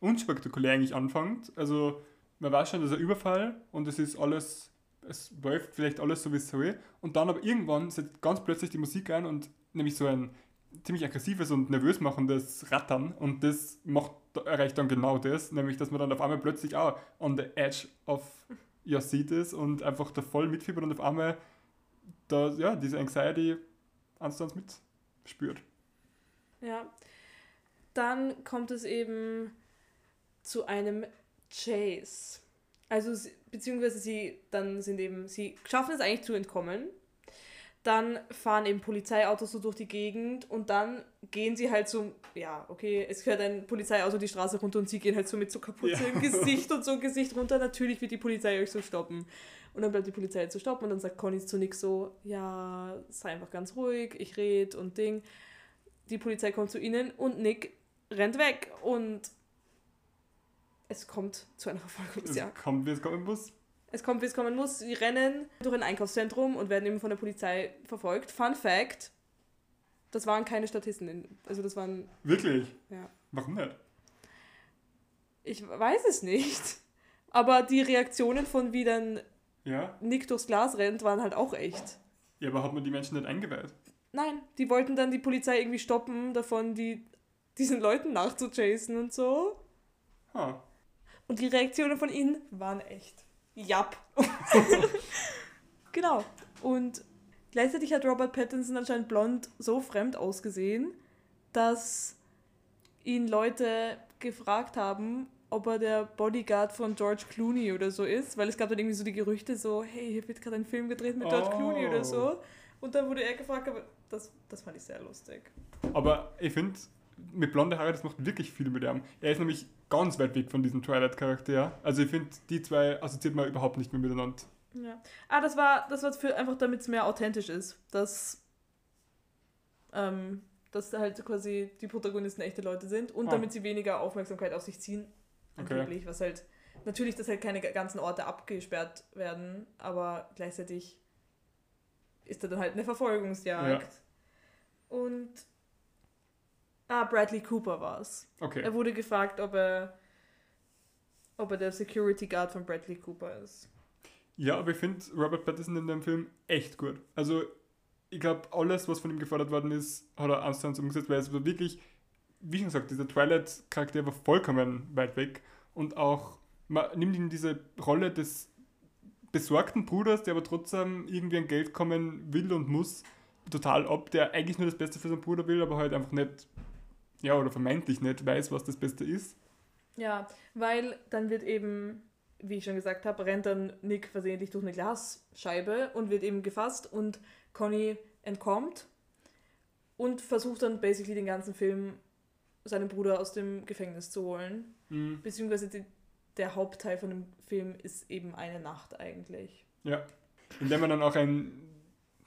unspektakulär eigentlich anfängt. Also man weiß schon, dass ein Überfall und es ist alles, es läuft vielleicht alles so wie es soll. Und dann aber irgendwann setzt ganz plötzlich die Musik ein und nämlich so ein ziemlich aggressives und nervös machendes Rattern und das macht, erreicht dann genau das, nämlich dass man dann auf einmal plötzlich auch on the edge of your seat ist und einfach da voll mitfiebert und auf einmal da, ja, diese Anxiety eins zu eins mit spürt. Ja. Dann kommt es eben zu einem Chase. Also, beziehungsweise sie, dann sind eben, sie schaffen es eigentlich zu entkommen. Dann fahren eben Polizeiautos so durch die Gegend und dann gehen sie halt so, ja, okay, es fährt ein Polizeiauto die Straße runter und sie gehen halt so mit so Kapuze Ja. im Gesicht und so ein Gesicht runter. Natürlich wird die Polizei euch so stoppen. Und dann bleibt die Polizei zu stoppen und dann sagt Conny zu Nick so, ja, sei einfach ganz ruhig, ich red und Ding. Die Polizei kommt zu ihnen und Nick rennt weg und es kommt zu einer Es Verfolgungsjagd. kommt, wie es kommen muss. Es kommt, wie es kommen muss. Sie rennen durch ein Einkaufszentrum und werden eben von der Polizei verfolgt. Fun Fact: Das waren keine Statisten. Also, das waren. Wirklich? Ja. Warum nicht? Ich weiß es nicht. Aber die Reaktionen von wie dann Ja? Nick durchs Glas rennt, waren halt auch echt. Ja, aber hat man die Menschen nicht eingeweiht? Nein, die wollten dann die Polizei irgendwie stoppen, davon die, diesen Leuten nachzuchasen und so. Ha. Und die Reaktionen von ihnen waren echt. Jap. <laughs> genau. Und gleichzeitig hat Robert Pattinson anscheinend blond so fremd ausgesehen, dass ihn Leute gefragt haben, ob er der Bodyguard von George Clooney oder so ist, weil es gab dann irgendwie so die Gerüchte so, hey, hier wird gerade ein Film gedreht mit George Oh. Clooney oder so. Und dann wurde er gefragt, aber das, das fand ich sehr lustig. Aber ich finde, mit blonde Haare, das macht wirklich viel mit ihm. Er ist nämlich ganz weit weg von diesem Twilight-Charakter. Also ich finde, die zwei assoziiert man überhaupt nicht mehr miteinander. Ja. Ah, das war, das war für einfach, damit es mehr authentisch ist. Dass, ähm, dass halt quasi die Protagonisten echte Leute sind und Ah. damit sie weniger Aufmerksamkeit auf sich ziehen. Okay. Angeblich, was halt. Natürlich, dass halt keine ganzen Orte abgesperrt werden, aber gleichzeitig ist da dann halt eine Verfolgungsjagd. Und. Ah, Bradley Cooper war es. Okay. Er wurde gefragt, ob er, ob er der Security Guard von Bradley Cooper ist. Ja, aber ich finde Robert Pattinson in dem Film echt gut. Also, ich glaube, alles, was von ihm gefordert worden ist, hat er eins zu eins umgesetzt, weil es war wirklich, wie schon gesagt, dieser Twilight-Charakter war vollkommen weit weg. Und auch, man nimmt ihm diese Rolle des besorgten Bruders, der aber trotzdem irgendwie an Geld kommen will und muss, total ab, der eigentlich nur das Beste für seinen Bruder will, aber halt einfach nicht, ja, oder vermeintlich nicht weiß, was das Beste ist. Ja, weil dann wird eben, wie ich schon gesagt habe, rennt dann Nick versehentlich durch eine Glasscheibe und wird eben gefasst und Conny entkommt und versucht dann basically den ganzen Film seinen Bruder aus dem Gefängnis zu holen. Mhm. Beziehungsweise die, der Hauptteil von dem Film ist eben eine Nacht eigentlich. Ja. Indem man dann auch ein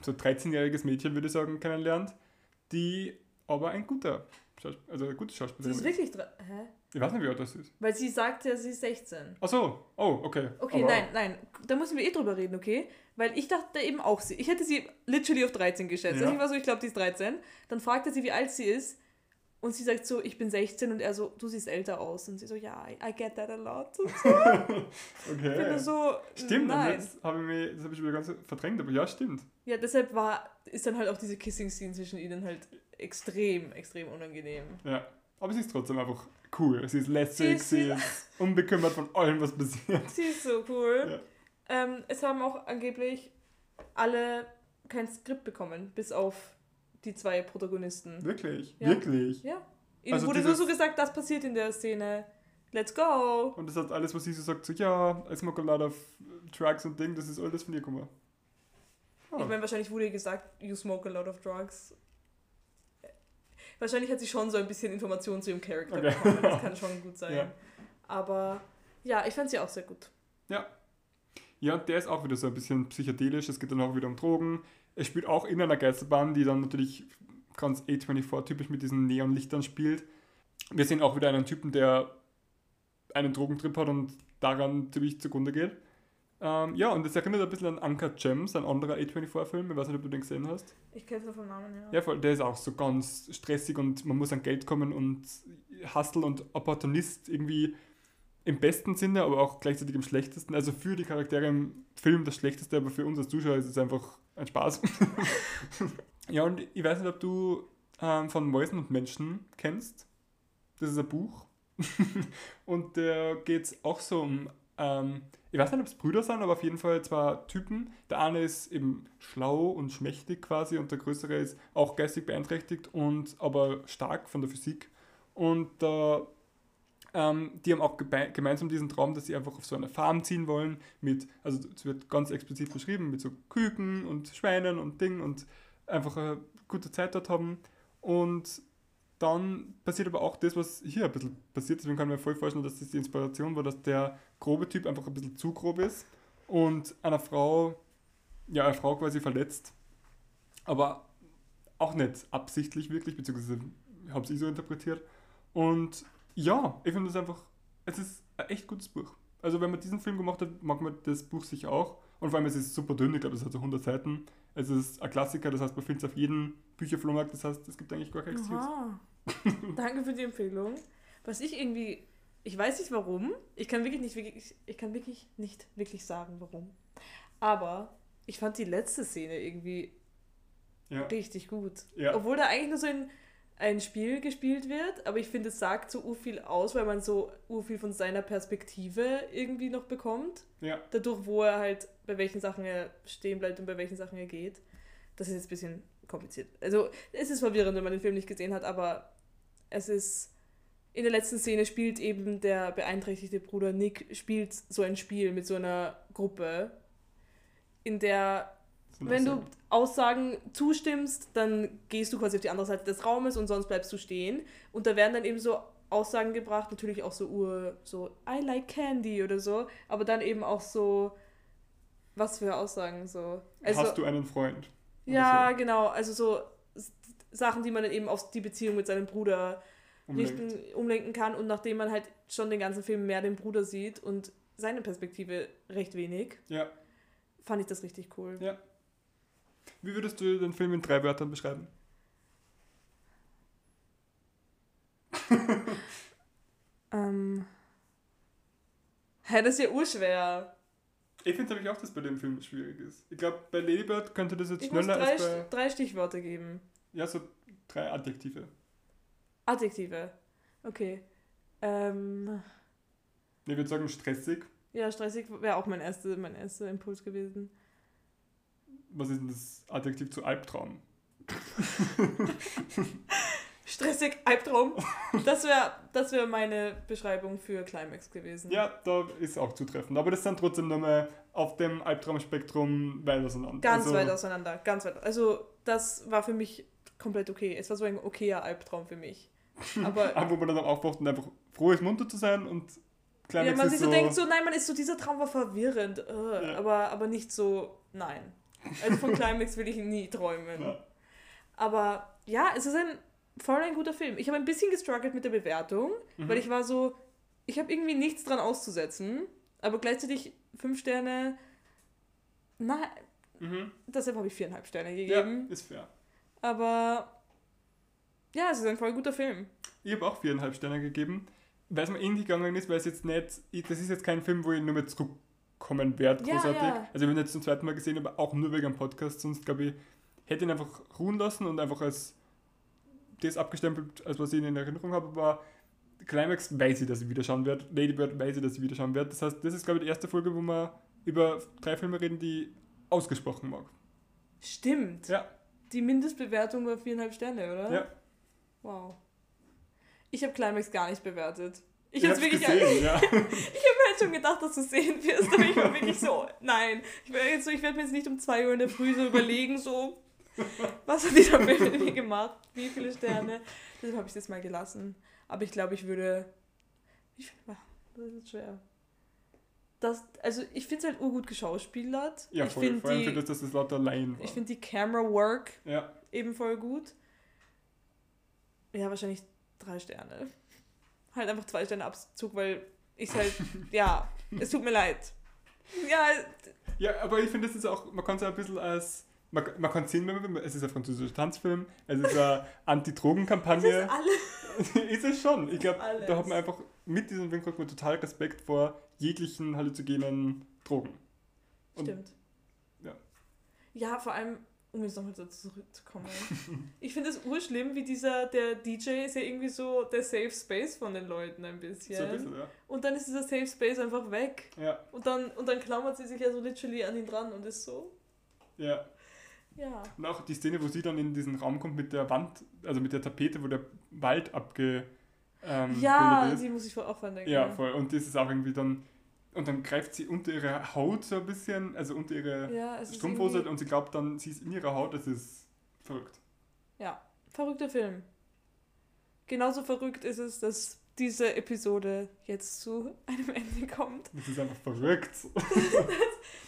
so 13-jähriges Mädchen, würde ich sagen, kennenlernt, die aber ein guter Schaus also eine gute Sie Schauspielerin ist wirklich. dra- Hä? Ich weiß nicht, wie alt das ist. Weil sie sagt ja, sie ist 16. Ach so, oh, okay. Okay, Aber- nein, nein. Da müssen wir eh drüber reden, okay? Weil ich dachte eben auch, sie. Ich hätte sie literally auf 13 geschätzt. Ja. Also ich war so, ich glaube, die ist 13. Dann fragt er sie, wie alt sie ist. Und sie sagt so, ich bin 16 und er so, du siehst älter aus. Und sie so, ja, I, I get that a lot. Und so. <laughs> Ich okay. nur so, Stimmt, nein. jetzt habe ich mich, das habe ich wieder ganz verdrängt, aber ja, stimmt. Ja, deshalb war, ist dann halt auch diese Kissing-Scene zwischen ihnen halt extrem, extrem unangenehm. Ja. Aber sie ist trotzdem einfach cool. Sie ist lässig, Sie sie ist- unbekümmert von allem, was passiert. Sie ist so cool. Ähm, es haben auch angeblich alle kein Skript bekommen, bis auf die zwei Protagonisten. Wirklich, Ja. wirklich. Ja. Ihnen Also wurde nur so gesagt, das passiert in der Szene. Let's go. Und das hat alles, was sie so sagt, so, ja, I smoke a lot of Drugs und Ding, das ist alles von ihr gekommen. Ah. Ich meine, wahrscheinlich wurde ihr gesagt, you smoke a lot of drugs. Wahrscheinlich hat sie schon so ein bisschen Informationen zu ihrem Charakter Okay. bekommen. Das kann schon gut <laughs> sein. Ja. Aber ja, ich fand sie auch sehr gut. Ja, und der ist auch wieder so ein bisschen psychedelisch. Es geht dann auch wieder um Drogen. Es spielt auch in einer Geisterbahn, die dann natürlich ganz A24-typisch mit diesen Neonlichtern spielt. Wir sehen auch wieder einen Typen, der einen Drogentrip hat und daran ziemlich zugrunde geht. Ähm, ja, und das erinnert ein bisschen an Uncut Gems, ein anderer A24-Film. Ich weiß nicht, ob du den gesehen hast. Ich kenne es nur vom Namen her. Ja, voll, der ist auch so ganz stressig und man muss an Geld kommen und Hustle und Opportunist irgendwie im besten Sinne, aber auch gleichzeitig im schlechtesten. Also für die Charaktere im Film das Schlechteste, aber für uns als Zuschauer ist es einfach ein Spaß. <laughs> ja, und ich weiß nicht, ob du ähm, von Mäusen und Menschen kennst. Das ist ein Buch. <laughs> und da geht es auch so um, ähm, ich weiß nicht, ob es Brüder sind, aber auf jeden Fall zwei Typen. Der eine ist eben schlau und schmächtig quasi und der größere ist auch geistig beeinträchtigt und aber stark von der Physik. Und da ähm, die haben auch gemeinsam diesen Traum, dass sie einfach auf so eine Farm ziehen wollen, mit, also es wird ganz explizit beschrieben, mit so Küken und Schweinen und Ding und einfach eine gute Zeit dort haben. Und dann passiert aber auch das, was hier ein bisschen passiert, deswegen kann ich mir voll vorstellen, dass das die Inspiration war, dass der grobe Typ einfach ein bisschen zu grob ist und einer Frau, ja, eine Frau quasi verletzt, aber auch nicht absichtlich wirklich, beziehungsweise habe ich so interpretiert. Und ja, ich finde das einfach, es ist ein echt gutes Buch. Also wenn man diesen Film gemacht hat, mag man das Buch sicher auch. Und vor allem es ist super dünn, ich glaube, es hat so 100 Seiten. Es ist ein Klassiker, das heißt, man findet es auf jedem Bücherflohmarkt, das heißt, es gibt eigentlich gar keine Excuse. Danke für die Empfehlung. Was ich irgendwie, ich weiß nicht warum, ich kann wirklich nicht wirklich, ich kann wirklich nicht wirklich sagen warum. Aber ich fand die letzte Szene irgendwie Ja. richtig gut. Ja. Obwohl da eigentlich nur so ein, ein Spiel gespielt wird, aber ich finde, es sagt so urviel aus, weil man so urviel von seiner Perspektive irgendwie noch bekommt. ja. Dadurch, wo er halt, bei welchen Sachen er stehen bleibt und bei welchen Sachen er geht. Das ist jetzt ein bisschen kompliziert. Also, es ist verwirrend, wenn man den Film nicht gesehen hat, aber es ist. In der letzten Szene spielt eben der beeinträchtigte Bruder Nick spielt so ein Spiel mit so einer Gruppe, in der wenn du Aussagen zustimmst, dann gehst du quasi auf die andere Seite des Raumes und sonst bleibst du stehen. Und da werden dann eben so Aussagen gebracht, natürlich auch so Ur, so I like candy oder so, aber dann eben auch so, was für Aussagen so. sehr- Hast du einen Freund? Ja, so. genau, also so Sachen, die man dann eben auf die Beziehung mit seinem Bruder Umlenkt. richten, umlenken kann und nachdem man halt schon den ganzen Film mehr den Bruder sieht und seine Perspektive recht wenig, Ja. fand ich das richtig cool. Ja. Wie würdest du den Film in drei Wörtern beschreiben? <laughs> Ähm. Hä, das ist ja urschwer. Ich finde nämlich auch, dass bei dem Film schwierig ist. Ich glaube, bei Ladybird könnte das jetzt Ich schneller drei, als bei. Drei Stichworte geben. Ja, so drei Adjektive. Adjektive. Okay. Ähm. Ich würde sagen stressig. Ja, stressig wäre auch mein erster, mein erster Impuls gewesen. Was ist denn das Adjektiv zu Albtraum? <laughs> Stressig, Albtraum. Das wäre das wär meine Beschreibung für Climax gewesen. Ja, da ist auch zutreffend. Aber das sind trotzdem nochmal auf dem Albtraumspektrum weit auseinander. Ganz Also, weit auseinander, ganz weit. Also, das war für mich komplett okay. Es war so ein okayer Albtraum für mich. <laughs> Aber wo man dann auch aufwacht und einfach froh ist, munter zu sein und ja, Climax man ist sich so denkt, so, nein, man ist so, dieser Traum war verwirrend. Äh, Ja. aber, aber nicht so, nein. Also von Climax will ich nie träumen. Ja. Aber ja, es ist ein voll ein guter Film. Ich habe ein bisschen gestruggelt mit der Bewertung, Mhm. weil ich war so, ich habe irgendwie nichts dran auszusetzen, aber gleichzeitig fünf Sterne. Na, Mhm. deshalb habe ich viereinhalb Sterne Ja, gegeben. ist fair. Aber ja, es ist ein voll guter Film. Ich habe auch viereinhalb Sterne gegeben, weil es mir irgendwie gegangen ist, weil es jetzt nicht, ich- das ist jetzt kein Film, wo ich nur mehr zurückkommen werde, Ja, großartig. ja. Also ich habe ihn jetzt zum zweiten Mal gesehen, aber auch nur wegen dem Podcast, sonst glaube ich, hätte ihn einfach ruhen lassen und einfach als das abgestempelt, als was ich ihn in Erinnerung habe, aber Climax weiß ich, dass ich wieder schauen werde, Lady Bird weiß ich, dass ich wieder schauen werde. Das heißt, das ist glaube ich die erste Folge, wo wir über drei Filme reden, die ich ausgesprochen mag. Stimmt. Ja, Die Mindestbewertung war viereinhalb Sterne, oder? ja. Wow. Ich habe Climax gar nicht bewertet. Ich Ich habe wirklich gesehen, ja. <laughs> Ich habe halt schon gedacht, dass du es sehen wirst, aber ich war wirklich so, nein. Ich jetzt so, ich werde mir jetzt nicht um 2 Uhr in der Früh so überlegen, so, was hat dieser Film mit mir gemacht, wie viele Sterne. Deshalb habe ich es jetzt mal gelassen. Aber ich glaube, ich würde. Wie viel war? Das ist schwer. Das, also ich finde es halt urgut geschauspielert. Ja, ich voll. finde Vor allem die, für das, dass es lauter Laien war. ich find die Camera Work ja. eben voll gut. Ja, wahrscheinlich drei Sterne. Halt einfach zwei Sterne Abzug, weil ich halt, ja, es tut mir leid. Ja, Ja, aber ich finde, es ist auch, man kann es ein bisschen als, man, man kann sehen, es ist ein französischer Tanzfilm, es ist eine das <laughs> Anti-Drogen-Kampagne. ist <laughs> ist es schon. Ich glaube, da hat man einfach mit diesem man total Respekt vor jeglichen halluzogenen Drogen. Und- Stimmt. ja. Ja, vor allem, um jetzt nochmal so zurückzukommen. <laughs> ich finde es urschlimm, wie dieser, der DJ ist ja irgendwie so der Safe Space von den Leuten ein bisschen. So ein bisschen, ja. Und dann ist dieser Safe Space einfach weg. Ja, Und dann, und dann klammert sie sich ja so literally an ihn dran und ist so, ja. ja. Und auch die Szene, wo sie dann in diesen Raum kommt mit der Wand, also mit der Tapete, wo der Wald abge ähm, Ja, die muss ich auch dran denken. Ja, voll. Und das ist auch irgendwie dann. Und dann greift sie unter ihre Haut so ein bisschen, also unter ihre Ja, Strumpfhose und sie glaubt dann, sie ist in ihrer Haut, das ist verrückt. Ja, verrückter Film. Genauso verrückt ist es, dass diese Episode jetzt zu einem Ende kommt. Das ist einfach verrückt. <laughs>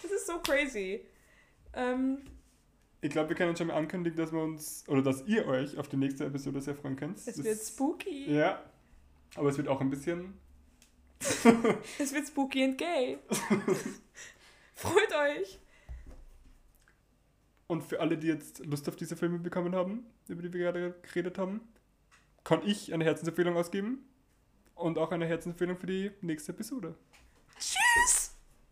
Das ist so crazy. Ähm, Ich glaube, wir können schon mal ankündigen, dass wir uns, oder dass ihr euch auf die nächste Episode sehr freuen könnt. es Das- wird spooky. Ja. Aber es wird auch ein bisschen. <laughs> Es wird spooky and gay. <laughs> Freut euch. Und für alle, die jetzt Lust auf diese Filme bekommen haben, über die wir gerade geredet haben, kann ich eine Herzensempfehlung ausgeben. Und auch eine Herzensempfehlung für die nächste Episode. Tschüss.